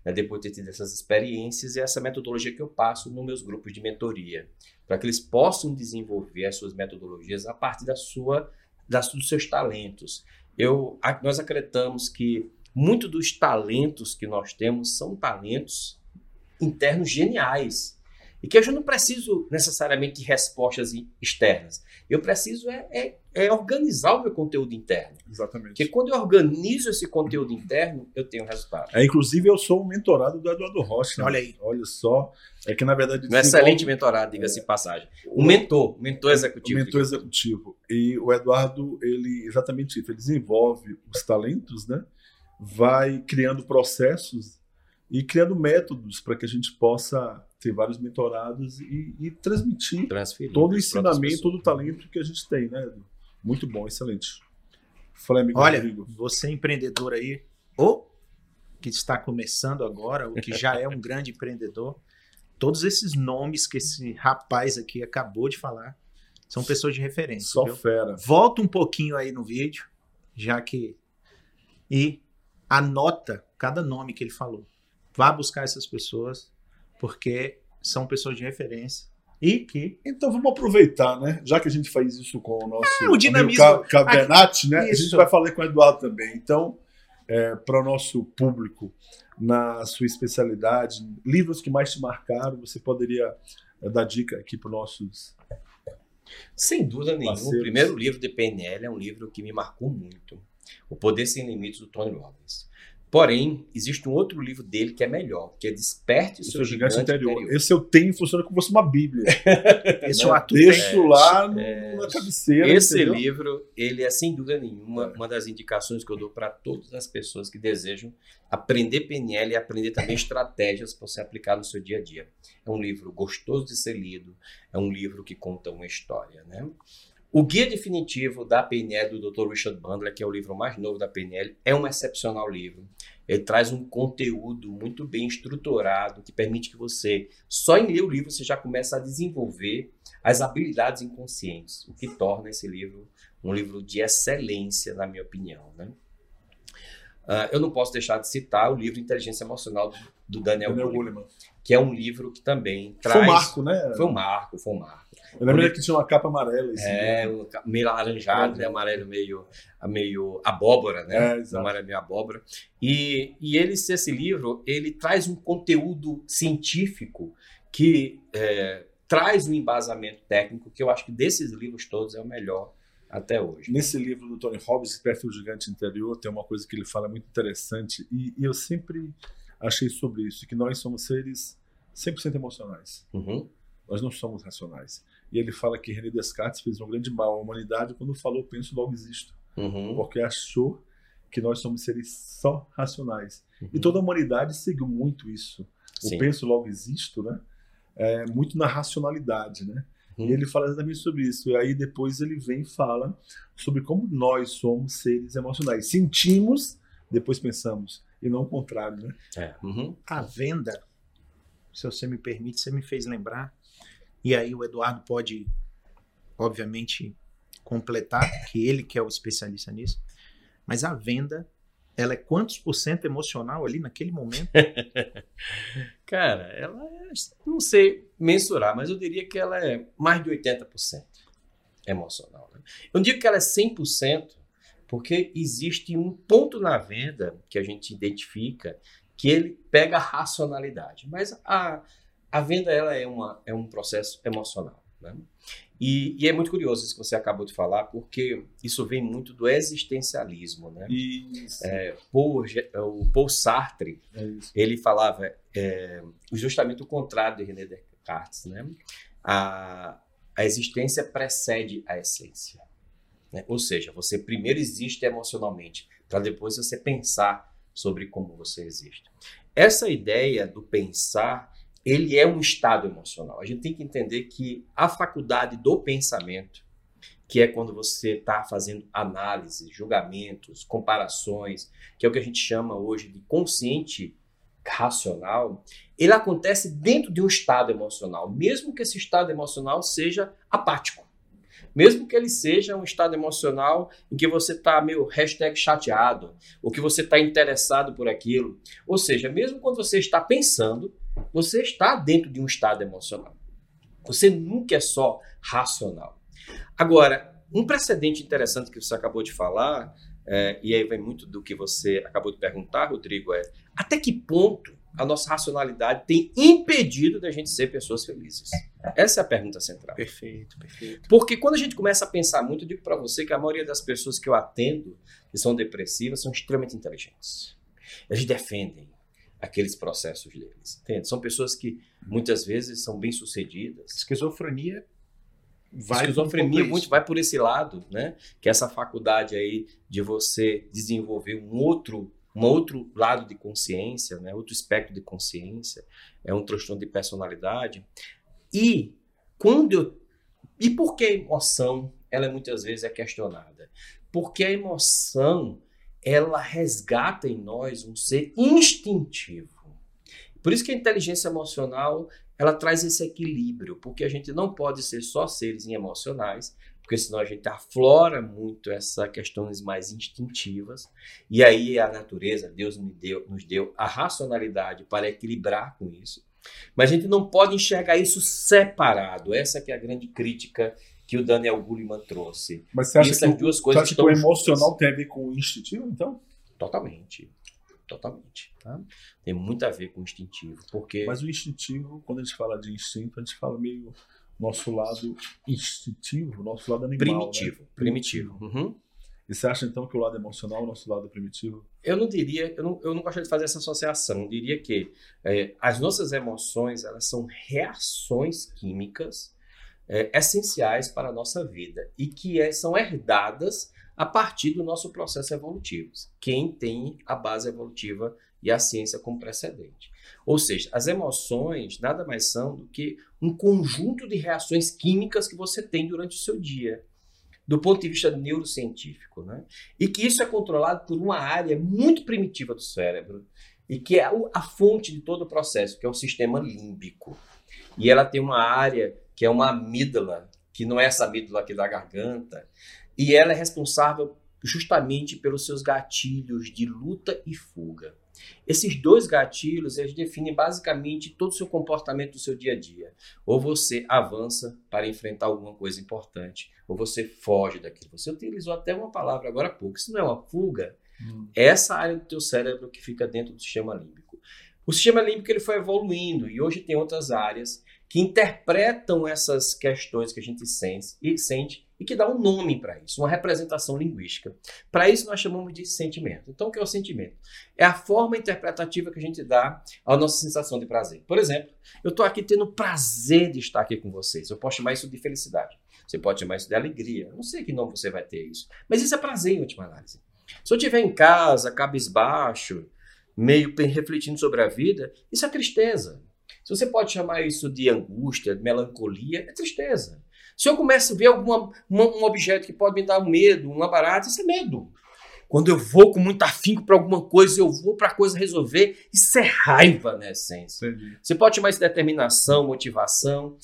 Né, depois de ter tido essas experiências, e essa metodologia que eu passo nos meus grupos de mentoria para que eles possam desenvolver as suas metodologias a partir da sua, das, dos seus talentos. Eu, nós acreditamos que muito dos talentos que nós temos são talentos internos geniais. E que eu já não preciso necessariamente de respostas externas. Eu preciso é, é- é organizar o meu conteúdo interno. Exatamente. Porque quando eu organizo esse conteúdo interno, eu tenho resultado. É, inclusive, eu sou um mentorado do Eduardo Rocha. né? Olha aí. Olha só. É que, na verdade, Um desenvolve- excelente mentorado, diga-se de passagem. Um mentor, um mentor o executivo. mentor executivo. E o Eduardo, ele exatamente isso, ele desenvolve os talentos, né? Vai criando processos e criando métodos para que a gente possa ter vários mentorados e, e transmitir transferir todo o ensinamento, todo o talento que a gente tem, né? Edu? Muito bom, excelente. Fala, amigo Olha, Rodrigo. você empreendedor aí, ou que está começando agora, ou que já é um grande empreendedor, todos esses nomes que esse rapaz aqui acabou de falar são pessoas de referência. Só viu? fera. Volta um pouquinho aí no vídeo, já que. E anota cada nome que ele falou. Vá buscar essas pessoas, porque são pessoas de referência. E que. Então vamos aproveitar, né? Já que a gente faz isso com o nosso é, o dinamismo. Cabernet, né? Isso. A gente vai falar com o Eduardo também. Então, é, para o nosso público, na sua especialidade, livros que mais te marcaram, você poderia é, dar dica aqui para os nossos. Sem dúvida nenhuma. O primeiro livro de PNL é um livro que me marcou muito. O Poder Sem Limites, do Tony Robbins. Porém, existe um outro livro dele que é melhor, que é Desperte o seu, gigante, gigante interior. interior. Esse eu tenho funciona como se fosse uma bíblia. esse é atu Deixo é, lá é, na cabeceira. Esse entendeu? livro, ele é sem dúvida nenhuma é. uma das indicações que eu dou para todas as pessoas que desejam aprender PNL e aprender também estratégias para você aplicar no seu dia a dia. É um livro gostoso de ser lido, é um livro que conta uma história, né? O Guia Definitivo da PNL do Dr. Richard Bandler, que é o livro mais novo da PNL, é um excepcional livro. Ele traz um conteúdo muito bem estruturado que permite que você, só em ler o livro, você já começa a desenvolver as habilidades inconscientes, o que torna esse livro um livro de excelência, na minha opinião. Né? Uh, eu não posso deixar de citar o livro Inteligência Emocional do, do Daniel, Daniel Goleman, que é um livro que também traz... Foi um marco, né? Foi um marco, foi um marco. Eu lembro que tinha uma capa amarela. Assim, é, né? meio alaranjado, né? amarelo meio, meio abóbora, né? É, amarelo meio abóbora. E, e ele, esse livro, ele traz um conteúdo científico que é, traz um embasamento técnico que eu acho que desses livros todos é o melhor até hoje. Nesse livro do Tony Robbins, Perto do Gigante Interior, tem uma coisa que ele fala muito interessante e, e eu sempre achei sobre isso, que nós somos seres 100% emocionais. Uhum. Nós não somos racionais. E ele fala que René Descartes fez um grande mal à humanidade quando falou penso logo existo, uhum. porque achou que nós somos seres só racionais. Uhum. E toda a humanidade seguiu muito isso. Sim. O penso logo existo, né? É, muito na racionalidade, né? Uhum. E ele fala exatamente sobre isso. E aí depois ele vem e fala sobre como nós somos seres emocionais. Sentimos, depois pensamos. E não o contrário, né? É. Uhum. A venda, se você me permite, você me fez lembrar e aí o Eduardo pode, obviamente, completar, que ele que é o especialista nisso. Mas a venda, ela é quantos por cento emocional ali naquele momento? Cara, ela é, não sei mensurar, mas eu diria que ela é mais de 80% emocional. Né? Eu digo que ela é 100%, porque existe um ponto na venda que a gente identifica que ele pega a racionalidade. Mas a, a venda ela é, uma, é um processo emocional. Né? E, e, é muito curioso isso que você acabou de falar, porque isso vem muito do existencialismo. Né? É, Paul, o Paul Sartre, é ele falava é, justamente o contrário de René Descartes. Né? A, a existência precede a essência. Né? Ou seja, você primeiro existe emocionalmente, para depois você pensar sobre como você existe. Essa ideia do pensar ele é um estado emocional. A gente tem que entender que a faculdade do pensamento, que é quando você está fazendo análise, julgamentos, comparações, que é o que a gente chama hoje de consciente racional, ele acontece dentro de um estado emocional, mesmo que esse estado emocional seja apático. Mesmo que ele seja um estado emocional em que você está meio hashtag chateado, ou que você está interessado por aquilo. Ou seja, mesmo quando você está pensando, você está dentro de um estado emocional. Você nunca é só racional. Agora, um precedente interessante que você acabou de falar, é, e aí vem muito do que você acabou de perguntar, Rodrigo, é até que ponto a nossa racionalidade tem impedido da gente ser pessoas felizes? Essa é a pergunta central. Perfeito, perfeito. Porque quando a gente começa a pensar muito, eu digo para você que a maioria das pessoas que eu atendo, que são depressivas, são extremamente inteligentes. Eles defendem, aqueles processos deles. Entende? São pessoas que muitas vezes são bem-sucedidas. Esquizofrenia vai esquizofrenia muito vai por esse lado, né? Que é essa faculdade aí de você desenvolver um outro um outro lado de consciência, né? Outro espectro de consciência, é um transtorno de personalidade. E quando eu e por que a emoção ela muitas vezes é questionada? Porque a emoção ela resgata em nós um ser instintivo. Por isso que a inteligência emocional ela traz esse equilíbrio, porque a gente não pode ser só seres emocionais, porque senão a gente aflora muito essas questões mais instintivas, e aí a natureza, Deus nos deu, nos deu a racionalidade para equilibrar com isso. Mas a gente não pode enxergar isso separado. Essa que é a grande crítica que o Daniel Goleman trouxe. Mas você acha que, duas coisas você acha que o emocional tem a ver com o instintivo, então? Totalmente. Totalmente. Tá? Tem muito a ver com o instintivo. Porque... Mas o instintivo, quando a gente fala de instinto, a gente fala meio nosso lado instintivo, nosso lado animal. Primitivo. Né? Primitivo. Uhum. E você acha então que o lado emocional, o nosso lado primitivo? Eu não diria, eu não, eu não gostaria de fazer essa associação. Eu diria que é, as nossas emoções elas são reações químicas é, essenciais para a nossa vida e que é, são herdadas a partir do nosso processo evolutivo. Quem tem a base evolutiva e a ciência como precedente. Ou seja, as emoções nada mais são do que um conjunto de reações químicas que você tem durante o seu dia, do ponto de vista neurocientífico, né? E que isso é controlado por uma área muito primitiva do cérebro e que é a fonte de todo o processo, que é o sistema límbico. E ela tem uma área que é uma amígdala, que não é essa amígdala aqui da garganta, e ela é responsável justamente pelos seus gatilhos de luta e fuga. Esses dois gatilhos, eles definem basicamente todo o seu comportamento do seu dia a dia. Ou você avança para enfrentar alguma coisa importante, ou você foge daquilo. Você utilizou até uma palavra agora há pouco. Isso não é uma fuga. Hum. Essa área do teu cérebro que fica dentro do sistema límbico. O sistema límbico ele foi evoluindo e hoje tem outras áreas que interpretam essas questões que a gente sente e sente e que dá um nome para isso, uma representação linguística. Para isso nós chamamos de sentimento. Então o que é o sentimento? É a forma interpretativa que a gente dá à nossa sensação de prazer. Por exemplo, eu estou aqui tendo prazer de estar aqui com vocês. Eu posso chamar isso de felicidade. Você pode chamar isso de alegria. Eu não sei que nome você vai ter isso. Mas isso é prazer em última análise. Se eu estiver em casa, cabisbaixo, meio refletindo sobre a vida, isso é tristeza. Se você pode chamar isso de angústia, de melancolia, é tristeza. Se eu começo a ver alguma, um objeto que pode me dar medo, uma barata, isso é medo. Quando eu vou com muito afinco para alguma coisa, eu vou para a coisa resolver, isso é raiva na essência. Entendi. Você pode chamar isso de determinação, motivação.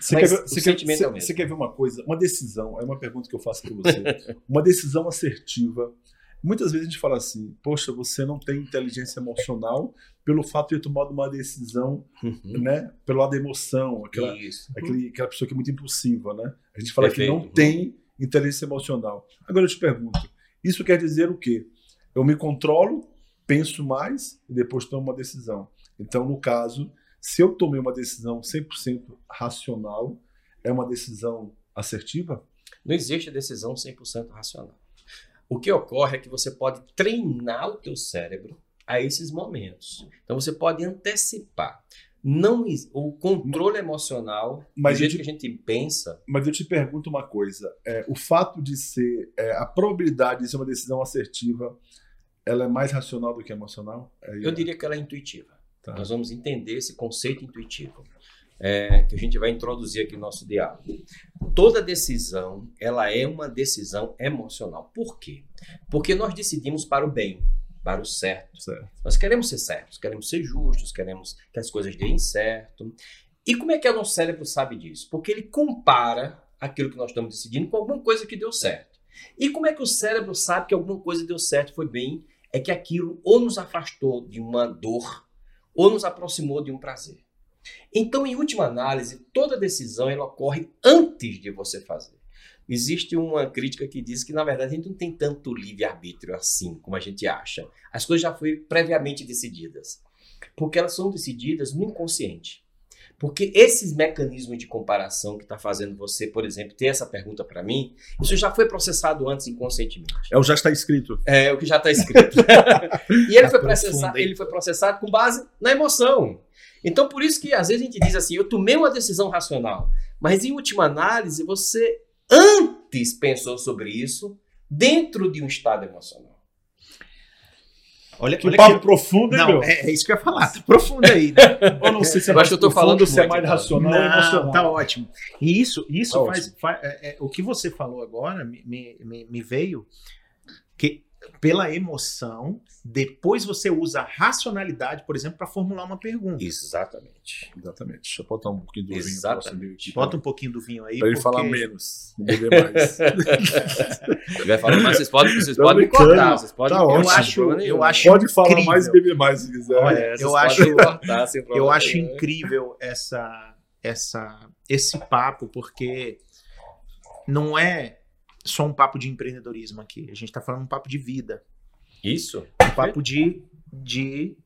Você quer, ver, você, quer, você, é você quer ver uma coisa? Uma decisão, é uma pergunta que eu faço para você. uma decisão assertiva Muitas vezes a gente fala assim, poxa, você não tem inteligência emocional pelo fato de ter tomado uma decisão, uhum. né? Pelo lado da emoção, aquela, aquele, aquela pessoa que é muito impulsiva, né? A gente fala Perfeito. que não tem inteligência emocional. Agora eu te pergunto, isso quer dizer o quê? Eu me controlo, penso mais e depois tomo uma decisão. Então, no caso, se eu tomei uma decisão 100% racional, é uma decisão assertiva? Não existe decisão 100% racional. O que ocorre é que você pode treinar o teu cérebro a esses momentos. Então você pode antecipar. Não o controle emocional, mas do jeito te, que a gente pensa. Mas eu te pergunto uma coisa: é, o fato de ser é, a probabilidade de ser uma decisão assertiva, ela é mais racional do que emocional? É, eu diria que ela é intuitiva. Tá. Nós vamos entender esse conceito intuitivo é, que a gente vai introduzir aqui no nosso diálogo. Toda decisão, ela é uma decisão emocional. Por quê? Porque nós decidimos para o bem, para o certo. certo. Nós queremos ser certos, queremos ser justos, queremos que as coisas deem certo. E como é que o nosso cérebro sabe disso? Porque ele compara aquilo que nós estamos decidindo com alguma coisa que deu certo. E como é que o cérebro sabe que alguma coisa deu certo, foi bem? É que aquilo ou nos afastou de uma dor ou nos aproximou de um prazer. Então, em última análise, toda decisão ela ocorre antes de você fazer. Existe uma crítica que diz que, na verdade, a gente não tem tanto livre-arbítrio assim como a gente acha. As coisas já foram previamente decididas. Porque elas são decididas no inconsciente. Porque esses mecanismos de comparação que está fazendo você, por exemplo, ter essa pergunta para mim, isso já foi processado antes inconscientemente. É o já está escrito. É, o que já está escrito. e ele foi, processado, ele foi processado com base na emoção. Então, por isso que às vezes a gente diz assim: eu tomei uma decisão racional, mas em última análise, você antes pensou sobre isso dentro de um estado emocional. Olha que olha papo que... profundo, hein, não, é, é, isso que eu ia falar. Tá profundo aí. Né? Ou não sei se é mais que eu tô falando se é mais racional não, ou emocional. Tá ótimo. E isso, isso tá faz, faz é, é, o que você falou agora me, me, me veio que pela emoção, depois você usa a racionalidade, por exemplo, para formular uma pergunta. Exatamente. Exatamente. Deixa eu botar um pouquinho do Exatamente. vinho aqui. Bota um pouquinho do vinho aí. Pra ele porque- falar menos, não beber mais. Ele vai falar, mas vocês podem, vocês Tô podem cortar. Vocês podem Tá ótimo. Eu acho- eu acho- Pode falar incrível. mais e beber mais se quiser. Olha, É, eu acho- cortar Eu acho nenhum. incrível essa, essa, esse papo, porque não é só um papo de empreendedorismo aqui. A gente está falando um papo de vida. Isso. Um papo de, de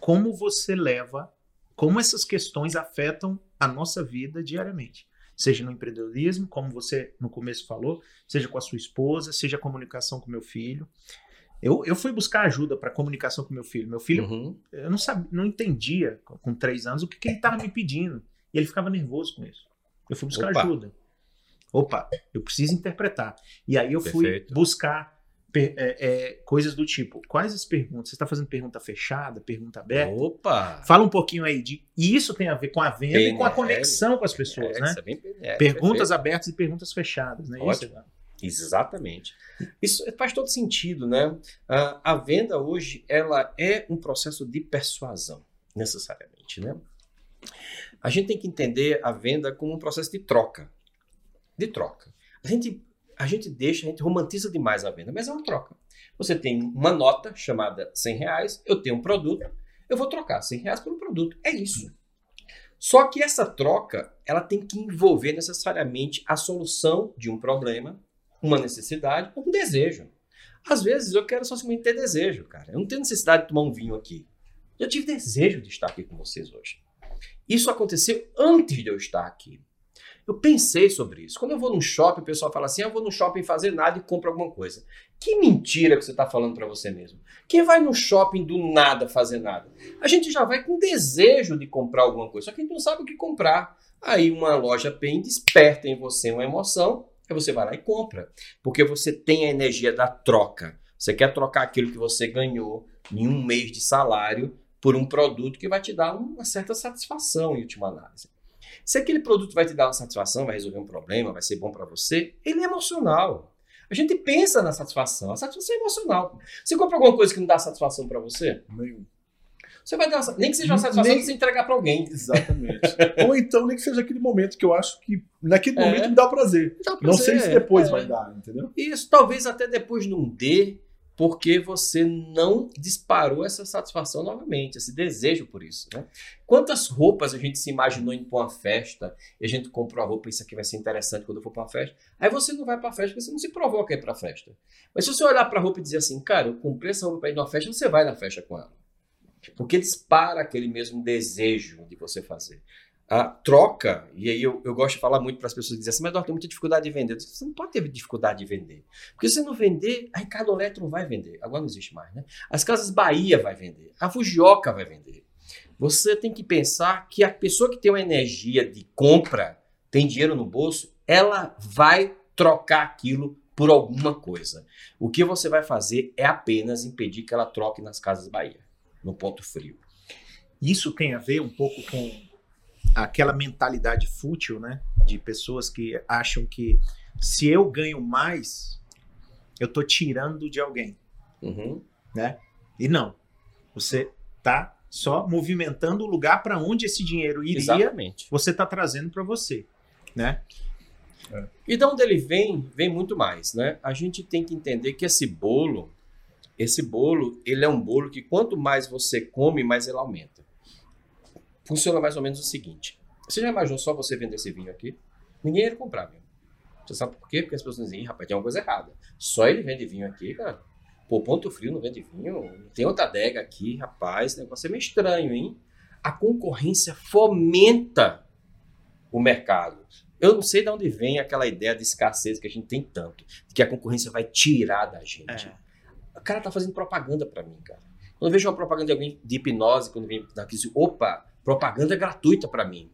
como você leva, como essas questões afetam a nossa vida diariamente. Seja no empreendedorismo, como você no começo falou, seja com a sua esposa, seja a comunicação com meu filho. Eu, eu fui buscar ajuda para comunicação com meu filho. Meu filho Uhum. eu não sabia, não entendia com três anos o que, que ele estava me pedindo. E ele ficava nervoso com isso. Eu fui buscar Opa. ajuda. Opa, eu preciso interpretar. E aí eu fui Perfeito. buscar é, é, coisas do tipo: quais as perguntas? Você está fazendo pergunta fechada, pergunta aberta? Opa! Fala um pouquinho aí de. E isso tem a ver com a venda e com a conexão com as pessoas, É, né? é bem- é, Perguntas perfeito. abertas e perguntas fechadas, né? Isso, Ótimo. Exatamente. Isso faz todo sentido, né? Ah, a venda hoje, ela é um processo de persuasão, necessariamente, né? A gente tem que entender a venda como um processo de troca. De troca. A gente, a gente deixa, a gente romantiza demais a venda, mas é uma troca. Você tem uma nota chamada 100 reais, eu tenho um produto, eu vou trocar 100 reais por um produto. É isso. Só que essa troca, ela tem que envolver necessariamente a solução de um problema, uma necessidade ou um desejo. Às vezes eu quero só simplesmente ter desejo, cara. Eu não tenho necessidade de tomar um vinho aqui. Eu tive desejo de estar aqui com vocês hoje. Isso aconteceu antes de eu estar aqui. Eu pensei sobre isso. Quando eu vou num shopping, o pessoal fala assim: "Ah, eu vou no shopping fazer nada e compro alguma coisa. Que mentira que você está falando para você mesmo. Quem vai no shopping do nada fazer nada? A gente já vai com desejo de comprar alguma coisa, só que a gente não sabe o que comprar. Aí uma loja PEN desperta em você uma emoção, aí você vai lá e compra. Porque você tem a energia da troca. Você quer trocar aquilo que você ganhou em um mês de salário por um produto que vai te dar uma certa satisfação em última análise. Se aquele produto vai te dar uma satisfação, vai resolver um problema, vai ser bom para você, ele é emocional. A gente pensa na satisfação, a satisfação é emocional. Você compra alguma coisa que não dá satisfação para você? Nenhum. Você vai dar, uma- nem que seja uma satisfação Nem- de você entregar para alguém. Exatamente. Ou então, nem que seja aquele momento que eu acho que naquele É. momento me dá prazer. Dá pra Não sei se depois é. vai dar, entendeu? Isso, talvez até depois não dê, porque você não disparou essa satisfação novamente, esse desejo por isso. Né? Quantas roupas a gente se imaginou indo para uma festa e a gente comprou a roupa, isso aqui vai ser interessante quando eu for para uma festa. Aí você não vai para a festa porque você não se provoca ir para a festa. Mas se você olhar para a roupa e dizer assim, cara, eu comprei essa roupa para ir numa festa, você vai na festa com ela. Porque dispara aquele mesmo desejo de você fazer. A troca, e aí eu, eu gosto de falar muito para as pessoas que dizem assim, mas Eduardo, tem muita dificuldade de vender. Você não pode ter dificuldade de vender. Porque se não vender, a Ricardo Eletro vai vender. Agora não existe mais, né? As Casas Bahia vai vender. A Fujioka vai vender. Você tem que pensar que a pessoa que tem uma energia de compra, tem dinheiro no bolso, ela vai trocar aquilo por alguma coisa. O que você vai fazer é apenas impedir que ela troque nas Casas Bahia, no ponto frio. Isso tem a ver um pouco com aquela mentalidade fútil, né? De pessoas que acham que se eu ganho mais, eu tô tirando de alguém, Uhum. né? E não. Você tá só movimentando o lugar para onde esse dinheiro iria, Exatamente. você tá trazendo para você, né? E de onde ele vem, vem muito mais, né? A gente tem que entender que esse bolo, esse bolo, ele é um bolo que quanto mais você come, mais ele aumenta. Funciona mais ou menos o seguinte. Você já imaginou só você vender esse vinho aqui? Ninguém ia comprar, meu. Você sabe por quê? Porque as pessoas dizem, "Ih, rapaz, tem uma coisa errada. Só ele vende vinho aqui, cara. Pô, Ponto Frio não vende vinho. Tem outra adega aqui, rapaz. Esse negócio é meio estranho, hein? A concorrência fomenta o mercado. Eu não sei de onde vem aquela ideia de escassez que a gente tem tanto, que a concorrência vai tirar da gente. É. O cara tá fazendo propaganda pra mim, cara. Quando eu vejo uma propaganda de alguém de hipnose, quando vem daqui, diz, opa, propaganda gratuita pra mim.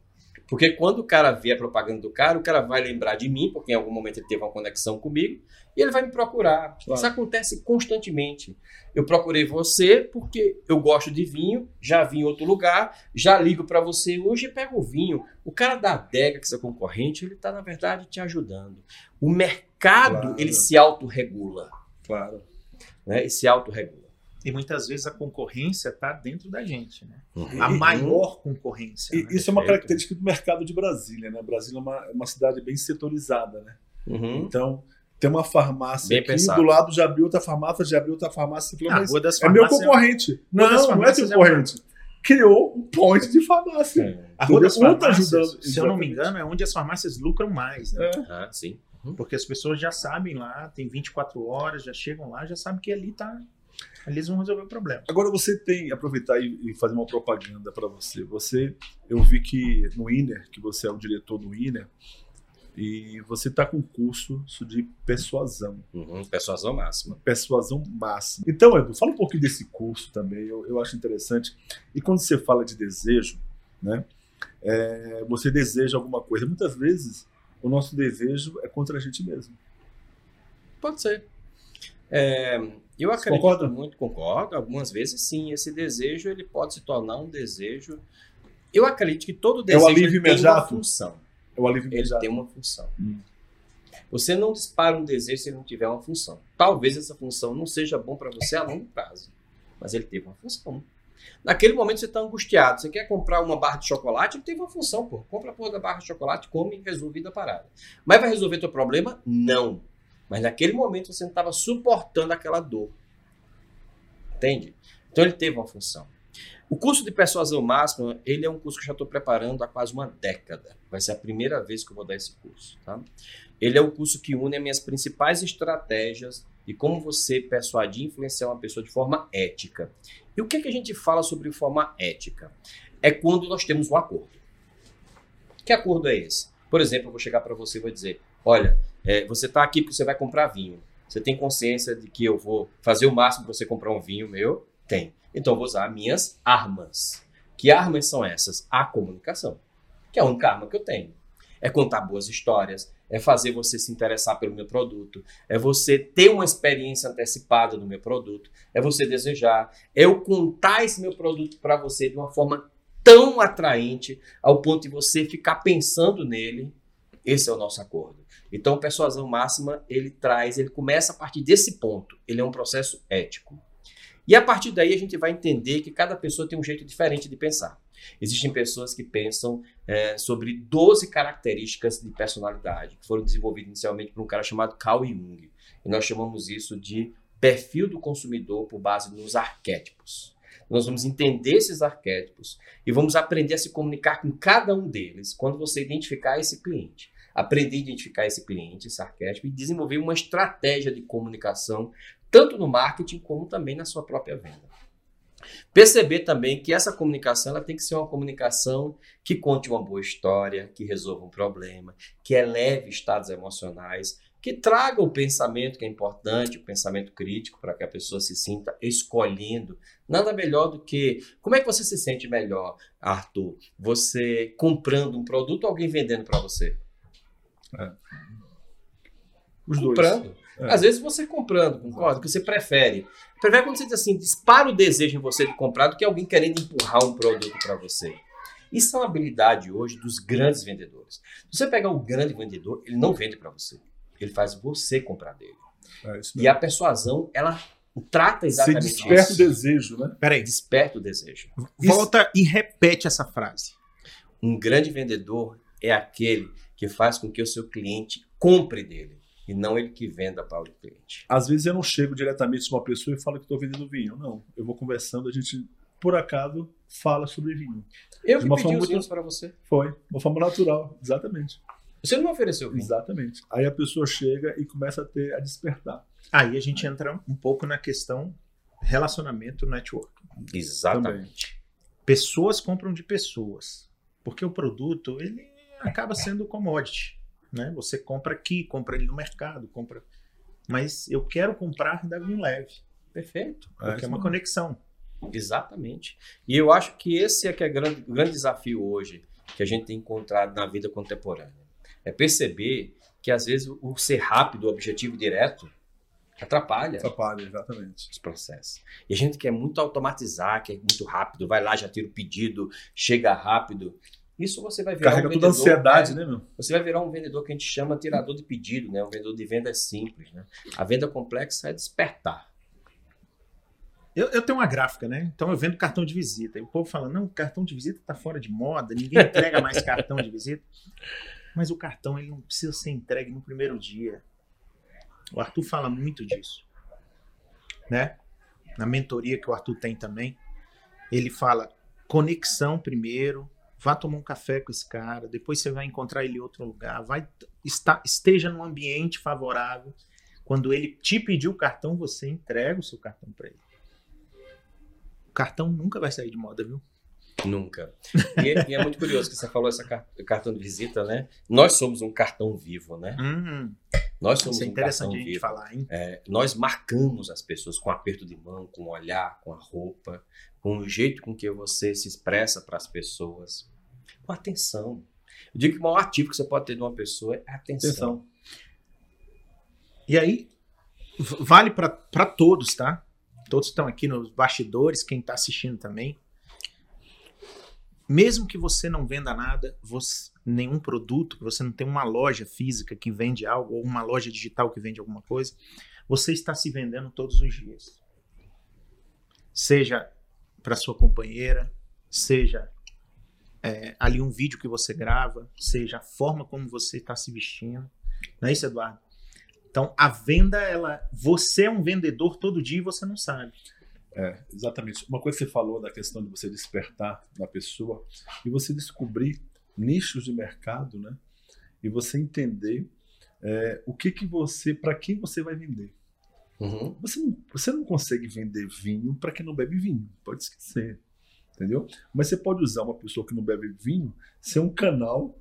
Porque quando o cara vê a propaganda do cara, o cara vai lembrar de mim, porque em algum momento ele teve uma conexão comigo, e ele vai me procurar. Claro. Isso acontece constantemente. Eu procurei você porque eu gosto de vinho, já vi em outro lugar, já ligo pra você hoje e pego o vinho. O cara da adega, que é seu concorrente, ele tá, na verdade, te ajudando. O mercado, Claro. ele se autorregula. Claro. né, e se autorregula. E muitas vezes a concorrência está dentro da gente, né? Uhum. A maior concorrência. E, né? Isso é uma característica do mercado de Brasília, né? Brasília é uma, é uma cidade bem setorizada, né? Uhum. Então, tem uma farmácia Bem aqui, pensado. do lado já abriu outra farmácia, já abriu outra farmácia. Falou, ah, mas é meu concorrente. Não, não é teu concorrente. É Criou um point de farmácia. É. A Rua das tá Farmácias, ajudando, se eu não me engano, é onde as farmácias lucram mais. Né? É. Ah, sim. Uhum. Porque as pessoas já sabem lá, tem 24 horas, já chegam lá, já sabem que ali tá. Eles vão resolver o problema. Agora você tem, aproveitar e, e fazer uma propaganda para você. Você, eu vi que no INER, que você é o diretor do INER, e você está com curso de persuasão. Uhum, persuasão máxima. Persuasão máxima. Então, Edu, fala um pouquinho desse curso também, eu, eu acho interessante. E quando você fala de desejo, né, é, você deseja alguma coisa. Muitas vezes, o nosso desejo é contra a gente mesmo. Pode ser. É, eu acredito concorda? muito, concordo. Algumas vezes, sim, esse desejo ele pode se tornar um desejo. Eu acredito que todo desejo é o alívio tem uma função. É o alívio Ele tem uma função. Hum. Você não dispara um desejo se ele não tiver uma função. Talvez essa função não seja bom para você a longo prazo, mas ele teve uma função. Naquele momento você está angustiado, você quer comprar uma barra de chocolate, ele teve uma função, pô. Compra a porra da barra de chocolate, come e resolve a parada. Mas vai resolver teu problema? Não. Mas naquele momento você não estava suportando aquela dor. Entende? Então ele teve uma função. O curso de persuasão máxima, ele é um curso que eu já estou preparando há quase uma década. Vai ser a primeira vez que eu vou dar esse curso. Tá? Ele é o um curso que une as minhas principais estratégias de como você persuadir e influenciar uma pessoa de forma ética. E o que, é que a gente fala sobre forma ética? É quando nós temos um acordo. Que acordo é esse? Por exemplo, eu vou chegar para você e vou dizer: olha, é, você está aqui porque você vai comprar vinho. Você tem consciência de que eu vou fazer o máximo para você comprar um vinho meu? Tem. Então eu vou usar minhas armas. Que armas são essas? A comunicação, que é a única arma que eu tenho. É contar boas histórias, é fazer você se interessar pelo meu produto, é você ter uma experiência antecipada do meu produto, é você desejar, é eu contar esse meu produto para você de uma forma tão atraente ao ponto de você ficar pensando nele. Esse é o nosso acordo. Então, persuasão máxima, ele traz, ele começa a partir desse ponto. Ele é um processo ético. E a partir daí a gente vai entender que cada pessoa tem um jeito diferente de pensar. Existem pessoas que pensam é, sobre 12 características de personalidade, que foram desenvolvidas inicialmente por um cara chamado Carl Jung. E nós chamamos isso de perfil do consumidor por base nos arquétipos. Nós vamos entender esses arquétipos e vamos aprender a se comunicar com cada um deles quando você identificar esse cliente. Aprender a identificar esse cliente, esse arquétipo e desenvolver uma estratégia de comunicação tanto no marketing como também na sua própria venda. Perceber também que essa comunicação ela tem que ser uma comunicação que conte uma boa história, que resolva um problema, que eleve estados emocionais, que traga o pensamento que é importante, o pensamento crítico, para que a pessoa se sinta escolhendo. Nada melhor do que. Como é que você se sente melhor, Arthur? Você comprando um produto ou alguém vendendo para você? É. Os comprando. dois. É. Às vezes você comprando, concorda? Que você prefere. Prefere quando você diz assim, dispara o desejo em você de comprar do que alguém querendo empurrar um produto para você. Isso é uma habilidade hoje dos grandes vendedores. Se você pegar o grande vendedor, ele não vende para você. Ele faz você comprar dele. É e a persuasão, ela trata exatamente isso. Você desperta isso. o desejo, né? Peraí. Desperta o desejo. Volta isso. e repete essa frase. Um grande vendedor é aquele que faz com que o seu cliente compre dele e não ele que venda para o cliente. Às vezes eu não chego diretamente de uma pessoa e falo que estou vendendo vinho. Não, eu vou conversando, a gente, por acaso, fala sobre vinho. Eu que pedi os vinhos para você. Foi, uma forma natural, exatamente. Você não me ofereceu vinho. Exatamente. Aí a pessoa chega e começa a ter a despertar. Aí a gente entra um pouco na questão relacionamento network. Exatamente. Também. Pessoas compram de pessoas, porque o produto ele acaba sendo commodity. Né? Você compra aqui, compra ele no mercado, compra. Mas eu quero comprar da Vinho Leve. Perfeito. Porque é, é uma conexão. Exatamente. E eu acho que esse é que é grande, o grande desafio hoje que a gente tem encontrado na vida contemporânea. É perceber que às vezes o ser rápido, o objetivo direto, atrapalha. Atrapalha, exatamente. Os processos. E a gente quer muito automatizar, quer muito rápido, vai lá, já tira o pedido, chega rápido. Isso você vai virar Carrega um vendedor, toda ansiedade, né, meu? Você vai virar um vendedor que a gente chama tirador de pedido, né? Um vendedor de venda simples, né? A venda complexa é despertar. Eu, eu, tenho uma gráfica, né? Então eu vendo cartão de visita. E o povo fala: não, cartão de visita está fora de moda, ninguém entrega mais cartão de visita. Mas o cartão ele não precisa ser entregue no primeiro dia. O Arthur fala muito disso. Né? Na mentoria que o Arthur tem também, ele fala conexão primeiro, vá tomar um café com esse cara, depois você vai encontrar ele em outro lugar, vai está, esteja num ambiente favorável. Quando ele te pedir o cartão, você entrega o seu cartão para ele. O cartão nunca vai sair de moda, viu? Nunca. E é, e é, muito curioso que você falou essa cartão de visita, né? Nós somos um cartão vivo, né? Hum, nós somos isso é um interessante cartão a gente vivo. falar, hein? É, nós marcamos as pessoas com aperto de mão, com o olhar, com a roupa, com o jeito com que você se expressa para as pessoas, com atenção. Eu digo que o maior ativo que você pode ter de uma pessoa é atenção. Atenção. E aí, vale para todos, tá? Todos estão aqui nos bastidores, quem está assistindo também. Mesmo que você não venda nada, você- nenhum produto, você não tem uma loja física que vende algo, ou uma loja digital que vende alguma coisa, você está se vendendo todos os dias. Seja para sua companheira, seja é, ali um vídeo que você grava, seja a forma como você está se vestindo. Não é isso, Eduardo? Então, a venda, ela, você é um vendedor todo dia e você não sabe. É, exatamente. Uma coisa que você falou da questão de você despertar na pessoa e você descobrir nichos de mercado, né? E você entender é, o que que você, para quem você vai vender. Uhum. Você não, você não consegue vender vinho para quem não bebe vinho, pode esquecer, entendeu? Mas você pode usar uma pessoa que não bebe vinho ser um canal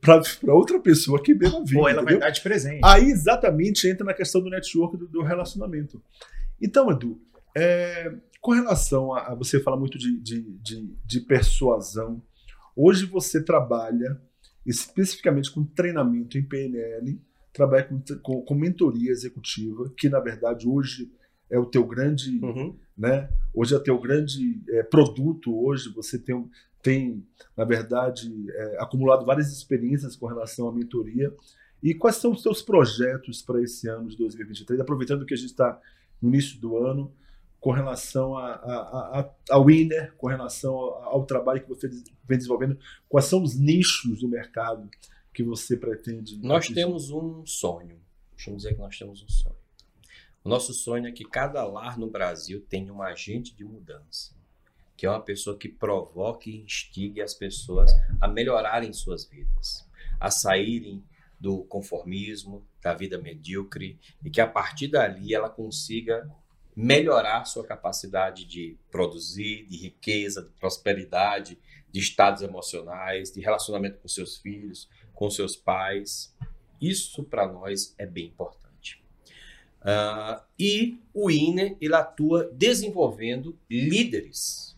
para outra pessoa que beba vinho. Ou ela vai entendeu? dar de presente. Aí exatamente entra na questão do network, do, do relacionamento. Então, Edu, é, com relação a, a você fala muito de, de, de, de persuasão, hoje você trabalha especificamente com treinamento em PNL, trabalha com, com, com mentoria executiva, que na verdade hoje é o teu grande Uhum. né? Hoje é teu grande é, produto. Hoje você tem, tem na verdade, é, acumulado várias experiências com relação à mentoria. E quais são os teus projetos para esse ano de 2023? Aproveitando que a gente está no início do ano, com relação a, a, a, ao Winner, com relação ao, ao trabalho que você vem desenvolvendo, quais são os nichos do mercado que você pretende? Nós atingir? temos um sonho. Deixa eu dizer que nós temos um sonho. O nosso sonho é que cada lar no Brasil tenha um agente de mudança, que é uma pessoa que provoque e instigue as pessoas a melhorarem suas vidas, a saírem do conformismo, da vida medíocre, e que a partir dali ela consiga melhorar sua capacidade de produzir, de riqueza, de prosperidade, de estados emocionais, de relacionamento com seus filhos, com seus pais. Isso para nós é bem importante. Ah, e o INE ele atua desenvolvendo líderes.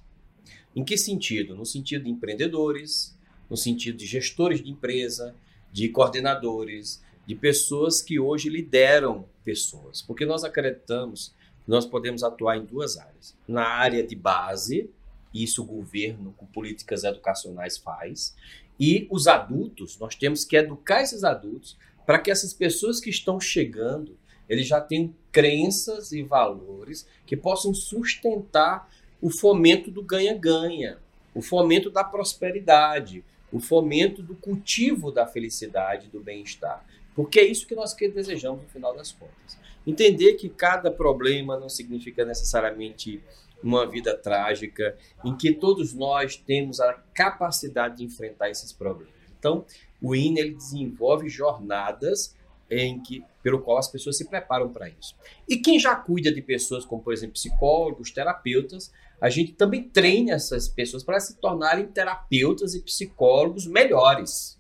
Em que sentido? No sentido de empreendedores, no sentido de gestores de empresa, de coordenadores, de pessoas que hoje lideram pessoas. Porque nós acreditamos que nós podemos atuar em duas áreas. Na área de base, isso o governo com políticas educacionais faz, e os adultos, nós temos que educar esses adultos para que essas pessoas que estão chegando, eles já tenham crenças e valores que possam sustentar o fomento do ganha-ganha, o fomento da prosperidade, o fomento do cultivo da felicidade, do bem-estar. Porque é isso que nós desejamos no final das contas. Entender que cada problema não significa necessariamente uma vida trágica, em que todos nós temos a capacidade de enfrentar esses problemas. Então, o INE ele desenvolve jornadas em que, pelo qual as pessoas se preparam para isso. E quem já cuida de pessoas como, por exemplo, psicólogos, terapeutas, a gente também treina essas pessoas para se tornarem terapeutas e psicólogos melhores,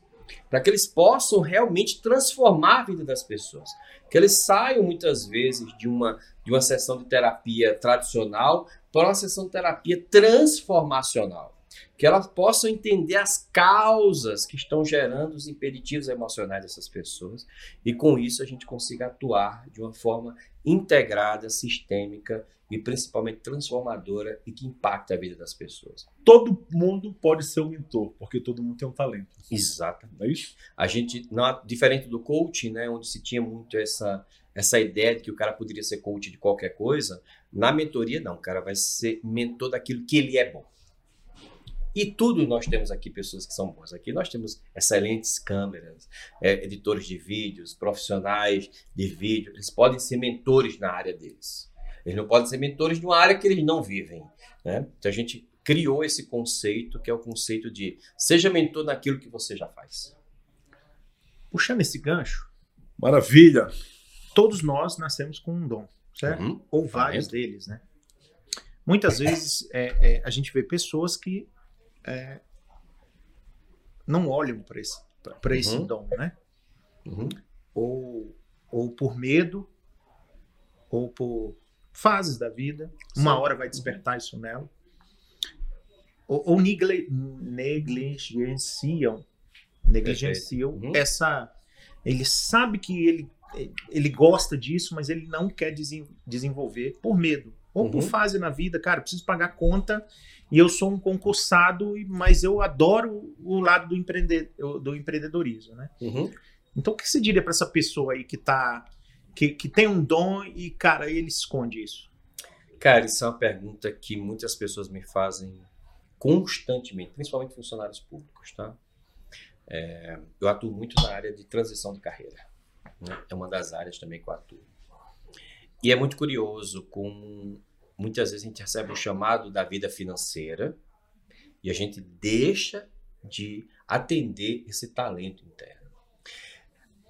para que eles possam realmente transformar a vida das pessoas, que eles saiam muitas vezes de uma de uma sessão de terapia tradicional para uma sessão de terapia transformacional, que elas possam entender as causas que estão gerando os impeditivos emocionais dessas pessoas e com isso a gente consiga atuar de uma forma integrada, sistêmica e principalmente transformadora e que impacta a vida das pessoas. Todo mundo pode ser um mentor, porque todo mundo tem um talento. Exatamente. Não é isso? A gente, não, diferente do coaching, né, onde se tinha muito essa, essa ideia de que o cara poderia ser coach de qualquer coisa, Na mentoria, não, o cara vai ser mentor daquilo que ele é bom. E tudo nós temos aqui pessoas que são boas. Aqui nós temos excelentes câmeras, é, editores de vídeos, profissionais de vídeo. Eles podem ser mentores na área deles. Eles não podem ser mentores de uma área que eles não vivem. Né? Então a gente criou esse conceito, que é o conceito de seja mentor naquilo que você já faz. Puxando esse gancho. Maravilha! Todos nós nascemos com um dom, certo? Uhum. Ou vários deles, né? Muitas vezes é, é, a gente vê pessoas que é, não olham para esse, pra esse uhum. dom, né? Uhum. Ou, ou por medo, ou por fases da vida. Uma hora vai despertar isso nela. Ou, ou negle, negligenciam, negligenciam uhum. essa. Ele sabe que ele, ele gosta disso, mas ele não quer desenvolver por medo. Ou por uhum. fase na vida, cara, preciso pagar conta e eu sou um concursado, mas eu adoro o lado do, empreende, do empreendedorismo, né? Uhum. Então, o que você diria para essa pessoa aí que tá que, que tem um dom e, cara, ele esconde isso? Cara, isso é uma pergunta que muitas pessoas me fazem constantemente, principalmente funcionários públicos, tá? É, eu atuo muito na área de transição de carreira. Né? É uma das áreas também que eu atuo. E é muito curioso com muitas vezes a gente recebe um chamado da vida financeira e a gente deixa de atender esse talento interno.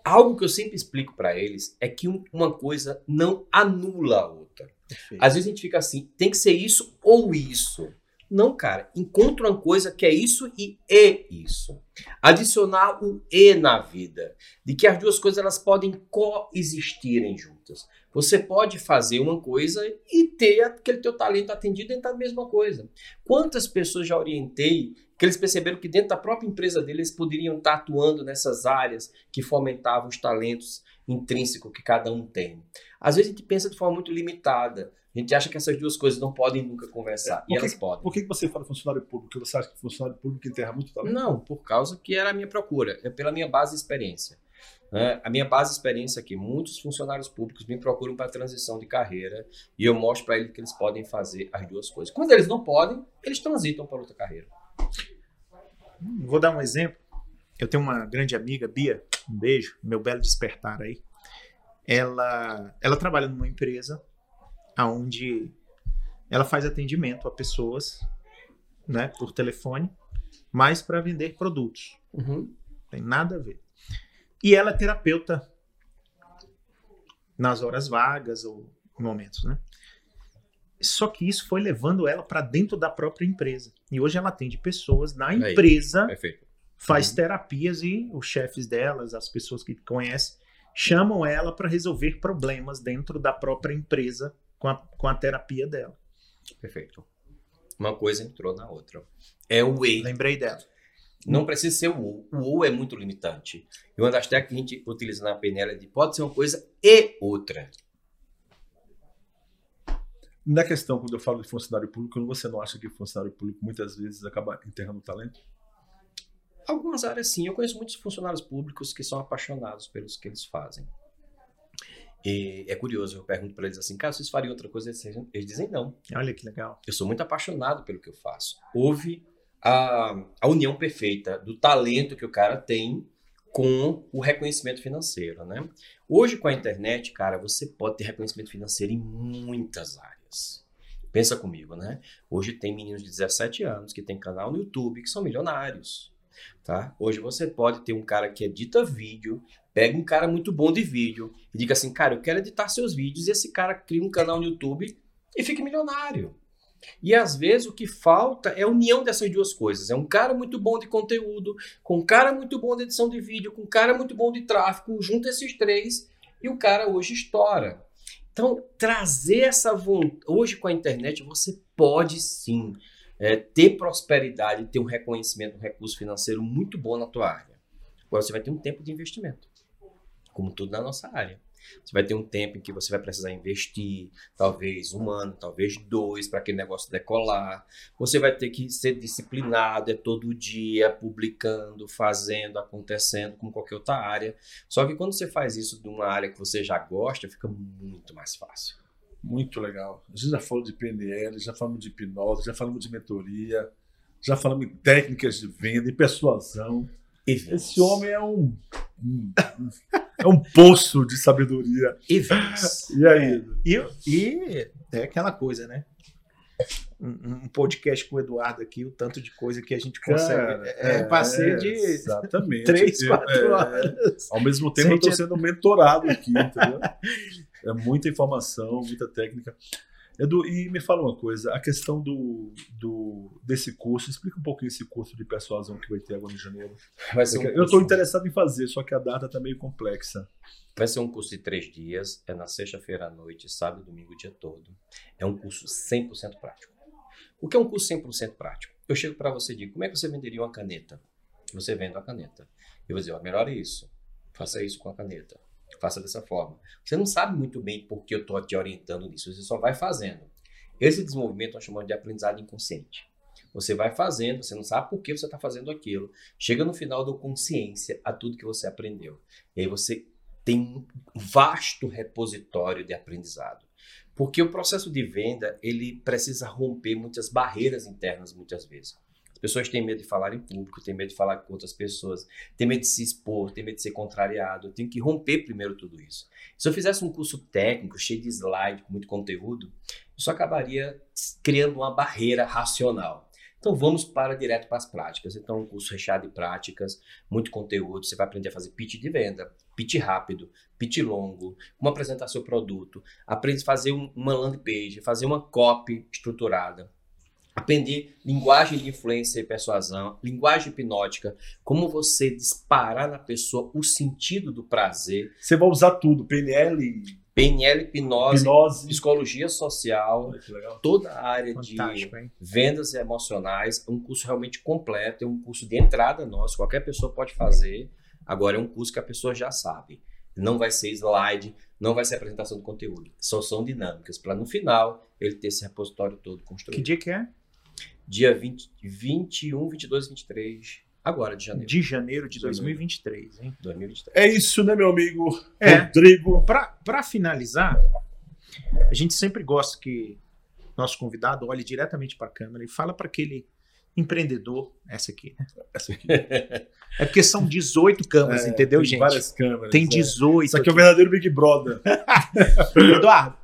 Algo que eu sempre explico para eles é que uma coisa não anula a outra. Perfeito. Às vezes a gente fica assim, tem que ser isso ou isso. Não, cara, encontra uma coisa que é isso e é isso. Adicionar o e na vida, de que as duas coisas elas podem coexistirem juntas. Você pode fazer uma coisa e ter aquele teu talento atendido dentro da mesma coisa. Quantas pessoas já orientei que eles perceberam que dentro da própria empresa deles poderiam estar atuando nessas áreas que fomentavam os talentos intrínsecos que cada um tem. Às vezes a gente pensa de forma muito limitada. A gente acha que essas duas coisas não podem nunca conversar. É, e elas podem. Por que você fala funcionário público? Porque você acha que funcionário público enterra muito talento? Não, por causa que era a minha procura. É pela minha base de experiência. É, a minha base de experiência aqui, muitos funcionários públicos me procuram para transição de carreira e eu mostro para eles que eles podem fazer as duas coisas. Quando eles não podem, eles transitam para outra carreira. Vou dar um exemplo. Eu tenho uma grande amiga, Bia, um beijo, meu belo despertar aí. Ela, ela trabalha numa empresa onde ela faz atendimento a pessoas, né, por telefone, mas para vender produtos. Uhum. Tem nada a ver. E ela é terapeuta nas horas vagas ou momentos, né? Só que isso foi levando ela para dentro da própria empresa. E hoje ela atende pessoas na empresa, Aí, faz uhum. terapias e os chefes delas, as pessoas que conhecem, chamam ela para resolver problemas dentro da própria empresa com a, com a terapia dela. Perfeito. Uma coisa entrou na outra. É o way. Lembrei dela. Não precisa ser o ou. O ou é muito limitante. E uma das técnicas que a gente utiliza na PNL é de pode ser uma coisa e outra. Na questão, quando eu falo de funcionário público, você não acha que funcionário público muitas vezes acaba enterrando o talento? Algumas áreas sim. Eu conheço muitos funcionários públicos que são apaixonados pelos que eles fazem. E é curioso, eu pergunto para eles assim, cara, vocês fariam outra coisa? Eles dizem não. Olha que legal. Eu sou muito apaixonado pelo que eu faço. Houve a, a união perfeita do talento que o cara tem com o reconhecimento financeiro, né? Hoje com a internet, cara, você pode ter reconhecimento financeiro em muitas áreas. Pensa comigo, né? Hoje tem meninos de 17 anos que tem canal no YouTube que são milionários, tá? Hoje você pode ter um cara que edita vídeo, pega um cara muito bom de vídeo e diga assim, cara, eu quero editar seus vídeos e esse cara cria um canal no YouTube e fica milionário. E às vezes o que falta é a união dessas duas coisas. É um cara muito bom de conteúdo, com um cara muito bom de edição de vídeo, com um cara muito bom de tráfego, junta esses três e o cara hoje estoura. Então, trazer essa vontade. Hoje com a internet você pode sim é, ter prosperidade, ter um reconhecimento, um recurso financeiro muito bom na tua área. Agora você vai ter um tempo de investimento, como tudo na nossa área. Você vai ter um tempo em que você vai precisar investir, talvez um ano, talvez dois, para aquele negócio decolar. Você vai ter que ser disciplinado, é todo dia publicando, fazendo, acontecendo, como qualquer outra área. Só que quando você faz isso de uma área que você já gosta, fica muito mais fácil. Muito legal. A gente já falou de PNL, já falamos de hipnose, já falamos de mentoria, já falamos em técnicas de venda, em persuasão. Esse homem é um, é um poço de sabedoria. E, e aí? E, e é aquela coisa, né? um, podcast com o Eduardo aqui, o tanto de coisa que a gente consegue. Cara, é, é passeio de exatamente. três, quatro é, horas. Ao mesmo tempo, eu estou sendo mentorado aqui, entendeu? É muita informação, muita técnica. Edu, e me fala uma coisa, a questão do, do desse curso, explica um pouquinho esse curso de persuasão que vai ter agora em janeiro. Um eu estou interessado em fazer, só que a data está meio complexa. Vai ser um curso de três dias, é na sexta-feira à noite, sábado e domingo o dia todo. É um curso 100% prático. O que é um curso 100% prático? Eu chego para você e digo, como é que você venderia uma caneta? Você vende uma caneta. Eu vou dizer, ó, melhore isso. Faça isso com a caneta. Faça dessa forma. Você não sabe muito bem por que eu estou te orientando nisso. Você só vai fazendo. Esse desenvolvimento nós chamamos de aprendizado inconsciente. Você vai fazendo, você não sabe por que você está fazendo aquilo. Chega no final do consciência a tudo que você aprendeu. E aí você tem um vasto repositório de aprendizado. Porque o processo de venda, ele precisa romper muitas barreiras internas muitas vezes. As pessoas têm medo de falar em público, têm medo de falar com outras pessoas, têm medo de se expor, têm medo de ser contrariado. Eu tenho que romper primeiro tudo isso. Se eu fizesse um curso técnico, cheio de slide, com muito conteúdo, isso acabaria criando uma barreira racional. Então vamos para direto para as práticas. Então, um curso recheado de práticas, muito conteúdo. Você vai aprender a fazer pitch de venda, pitch rápido, pitch longo, como apresentar seu produto, aprende a fazer uma landing page, fazer uma copy estruturada, aprender linguagem de influência e persuasão, linguagem hipnótica, como você disparar na pessoa o sentido do prazer. Você vai usar tudo, PNL, PNL, hipnose, hipnose. psicologia social, toda a área Fantástico, de hein? vendas emocionais. É um curso realmente completo, é um curso de entrada nosso, qualquer pessoa pode fazer. Agora é um curso que a pessoa já sabe. Não vai ser slide, não vai ser apresentação do conteúdo. Só são dinâmicas, para no final ele ter esse repositório todo construído. Que dia que é? Dia 20, 21, 22 e 23 Agora, de janeiro. De janeiro de 2023, hein? 2023. É isso, né, meu amigo é. Rodrigo? Para finalizar, a gente sempre gosta que nosso convidado olhe diretamente para a câmera e fala para aquele empreendedor, essa aqui, né? Essa aqui. É porque são 18 câmeras, é, entendeu, tem gente? várias câmeras. Tem 18. É. Isso aqui é o verdadeiro Big Brother. Eduardo,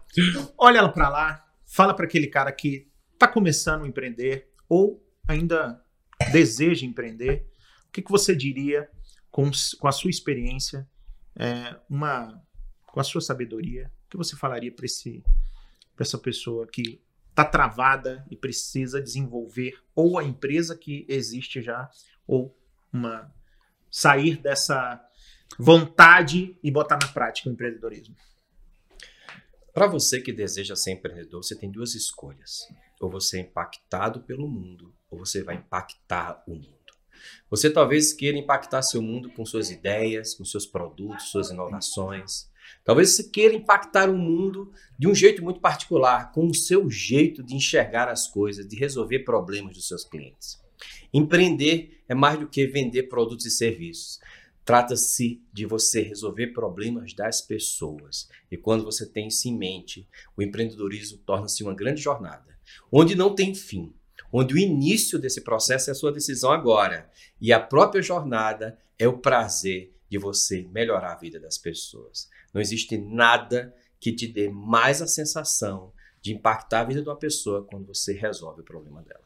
olha ela para lá, fala para aquele cara que está começando a empreender ou ainda deseja empreender o que, que você diria com, com a sua experiência, é, uma, com a sua sabedoria, o que você falaria para essa pessoa que está travada e precisa desenvolver ou a empresa que existe já ou uma sair dessa vontade e botar na prática o empreendedorismo? Para você que deseja ser empreendedor, você tem duas escolhas. Ou você é impactado pelo mundo, ou você vai impactar o mundo. Você talvez queira impactar seu mundo com suas ideias, com seus produtos, suas inovações. Talvez você queira impactar o mundo de um jeito muito particular, com o seu jeito de enxergar as coisas, de resolver problemas dos seus clientes. Empreender é mais do que vender produtos e serviços. Trata-se de você resolver problemas das pessoas. E quando você tem isso em mente, o empreendedorismo torna-se uma grande jornada, onde não tem fim, onde o início desse processo é a sua decisão agora e a própria jornada é o prazer de você melhorar a vida das pessoas. Não existe nada que te dê mais a sensação de impactar a vida de uma pessoa quando você resolve o problema dela.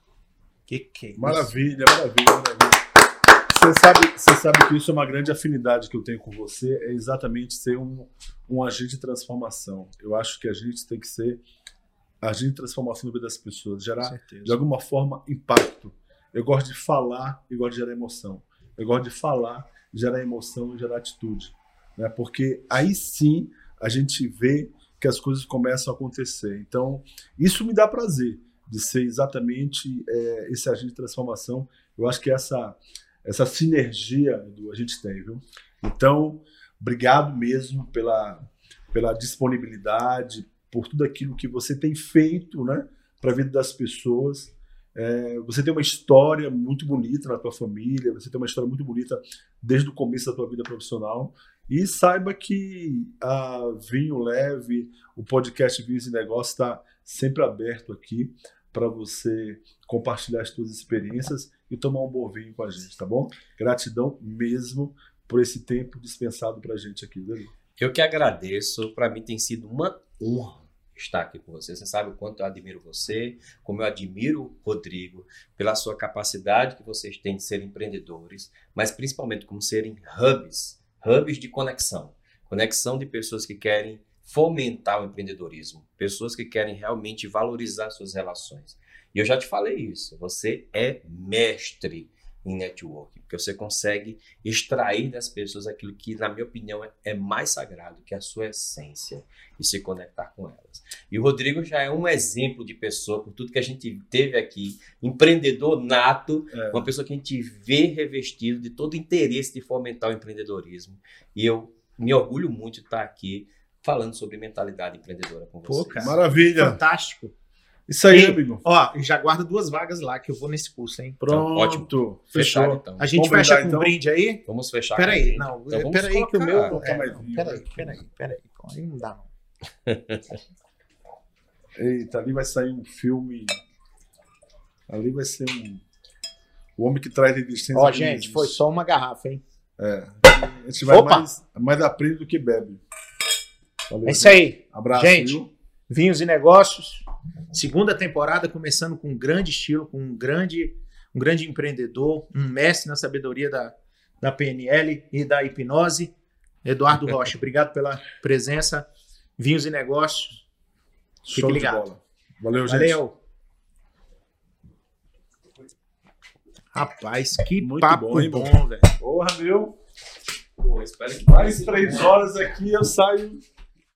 Que que é maravilha, maravilha, maravilha. Você sabe, você sabe que isso é uma grande afinidade que eu tenho com você, é exatamente ser um, um agente de transformação. Eu acho que a gente tem que ser agir em transformação na vida das pessoas, gerar de alguma forma impacto. Eu gosto de falar e gosto de gerar emoção. Eu gosto de falar, gerar emoção e gerar atitude. Né? Porque aí sim a gente vê que as coisas começam a acontecer. Então, isso me dá prazer de ser exatamente é, esse agente de transformação. Eu acho que essa, essa sinergia do a gente tem, viu? Então, obrigado mesmo pela, pela disponibilidade, por tudo aquilo que você tem feito né, para a vida das pessoas. É, você tem uma história muito bonita na tua família, você tem uma história muito bonita desde o começo da tua vida profissional. E saiba que a Vinho Leve, o podcast Vinhos e Negócios está sempre aberto aqui para você compartilhar as suas experiências e tomar um bom vinho com a gente, tá bom? Gratidão mesmo por esse tempo dispensado para a gente aqui, Dani. Eu que agradeço, para mim tem sido uma honra estar aqui com você. Você sabe o quanto eu admiro você, como eu admiro o Rodrigo, pela sua capacidade que vocês têm de ser empreendedores, mas principalmente como serem hubs, hubs de conexão. Conexão de pessoas que querem fomentar o empreendedorismo, pessoas que querem realmente valorizar suas relações. E eu já te falei isso, você é mestre em networking, porque você consegue extrair das pessoas aquilo que, na minha opinião, é, é mais sagrado, que é a sua essência, e se conectar com elas. E o Rodrigo já é um exemplo de pessoa, por tudo que a gente teve aqui, empreendedor nato, é. uma pessoa que a gente vê revestido de todo o interesse de fomentar o empreendedorismo. E eu me orgulho muito de estar aqui falando sobre mentalidade empreendedora com vocês. Pô, cara, Maravilha. Fantástico. Isso aí, e, amigo. Ó, já guarda duas vagas lá que eu vou nesse curso, hein? Pronto. Então, ótimo. Fechado, então. A gente Vamos fecha com então? um brinde aí? Vamos fechar peraí, não. Então, peraí que o meu... É, peraí, peraí, peraí. Aí não dá, não. Eita, ali vai sair um filme... Ali vai ser um... O homem que traz resistência... Ó, gente, foi só uma garrafa, hein? É. A gente vai Opa. mais, mais aprende do que bebe. Valeu, é isso aí. Abraço. Gente, viu? Vinhos e Negócios, segunda temporada começando com um grande estilo, com um grande, um grande empreendedor, um mestre na sabedoria da, da PNL e da hipnose. Eduardo Rocha, obrigado pela presença. Vinhos e Negócios. Fique Show ligado. Valeu, gente. Valeu. Rapaz, que Muito papo bom, bom velho. Porra, meu. Pô, espero que mais três horas aqui eu saio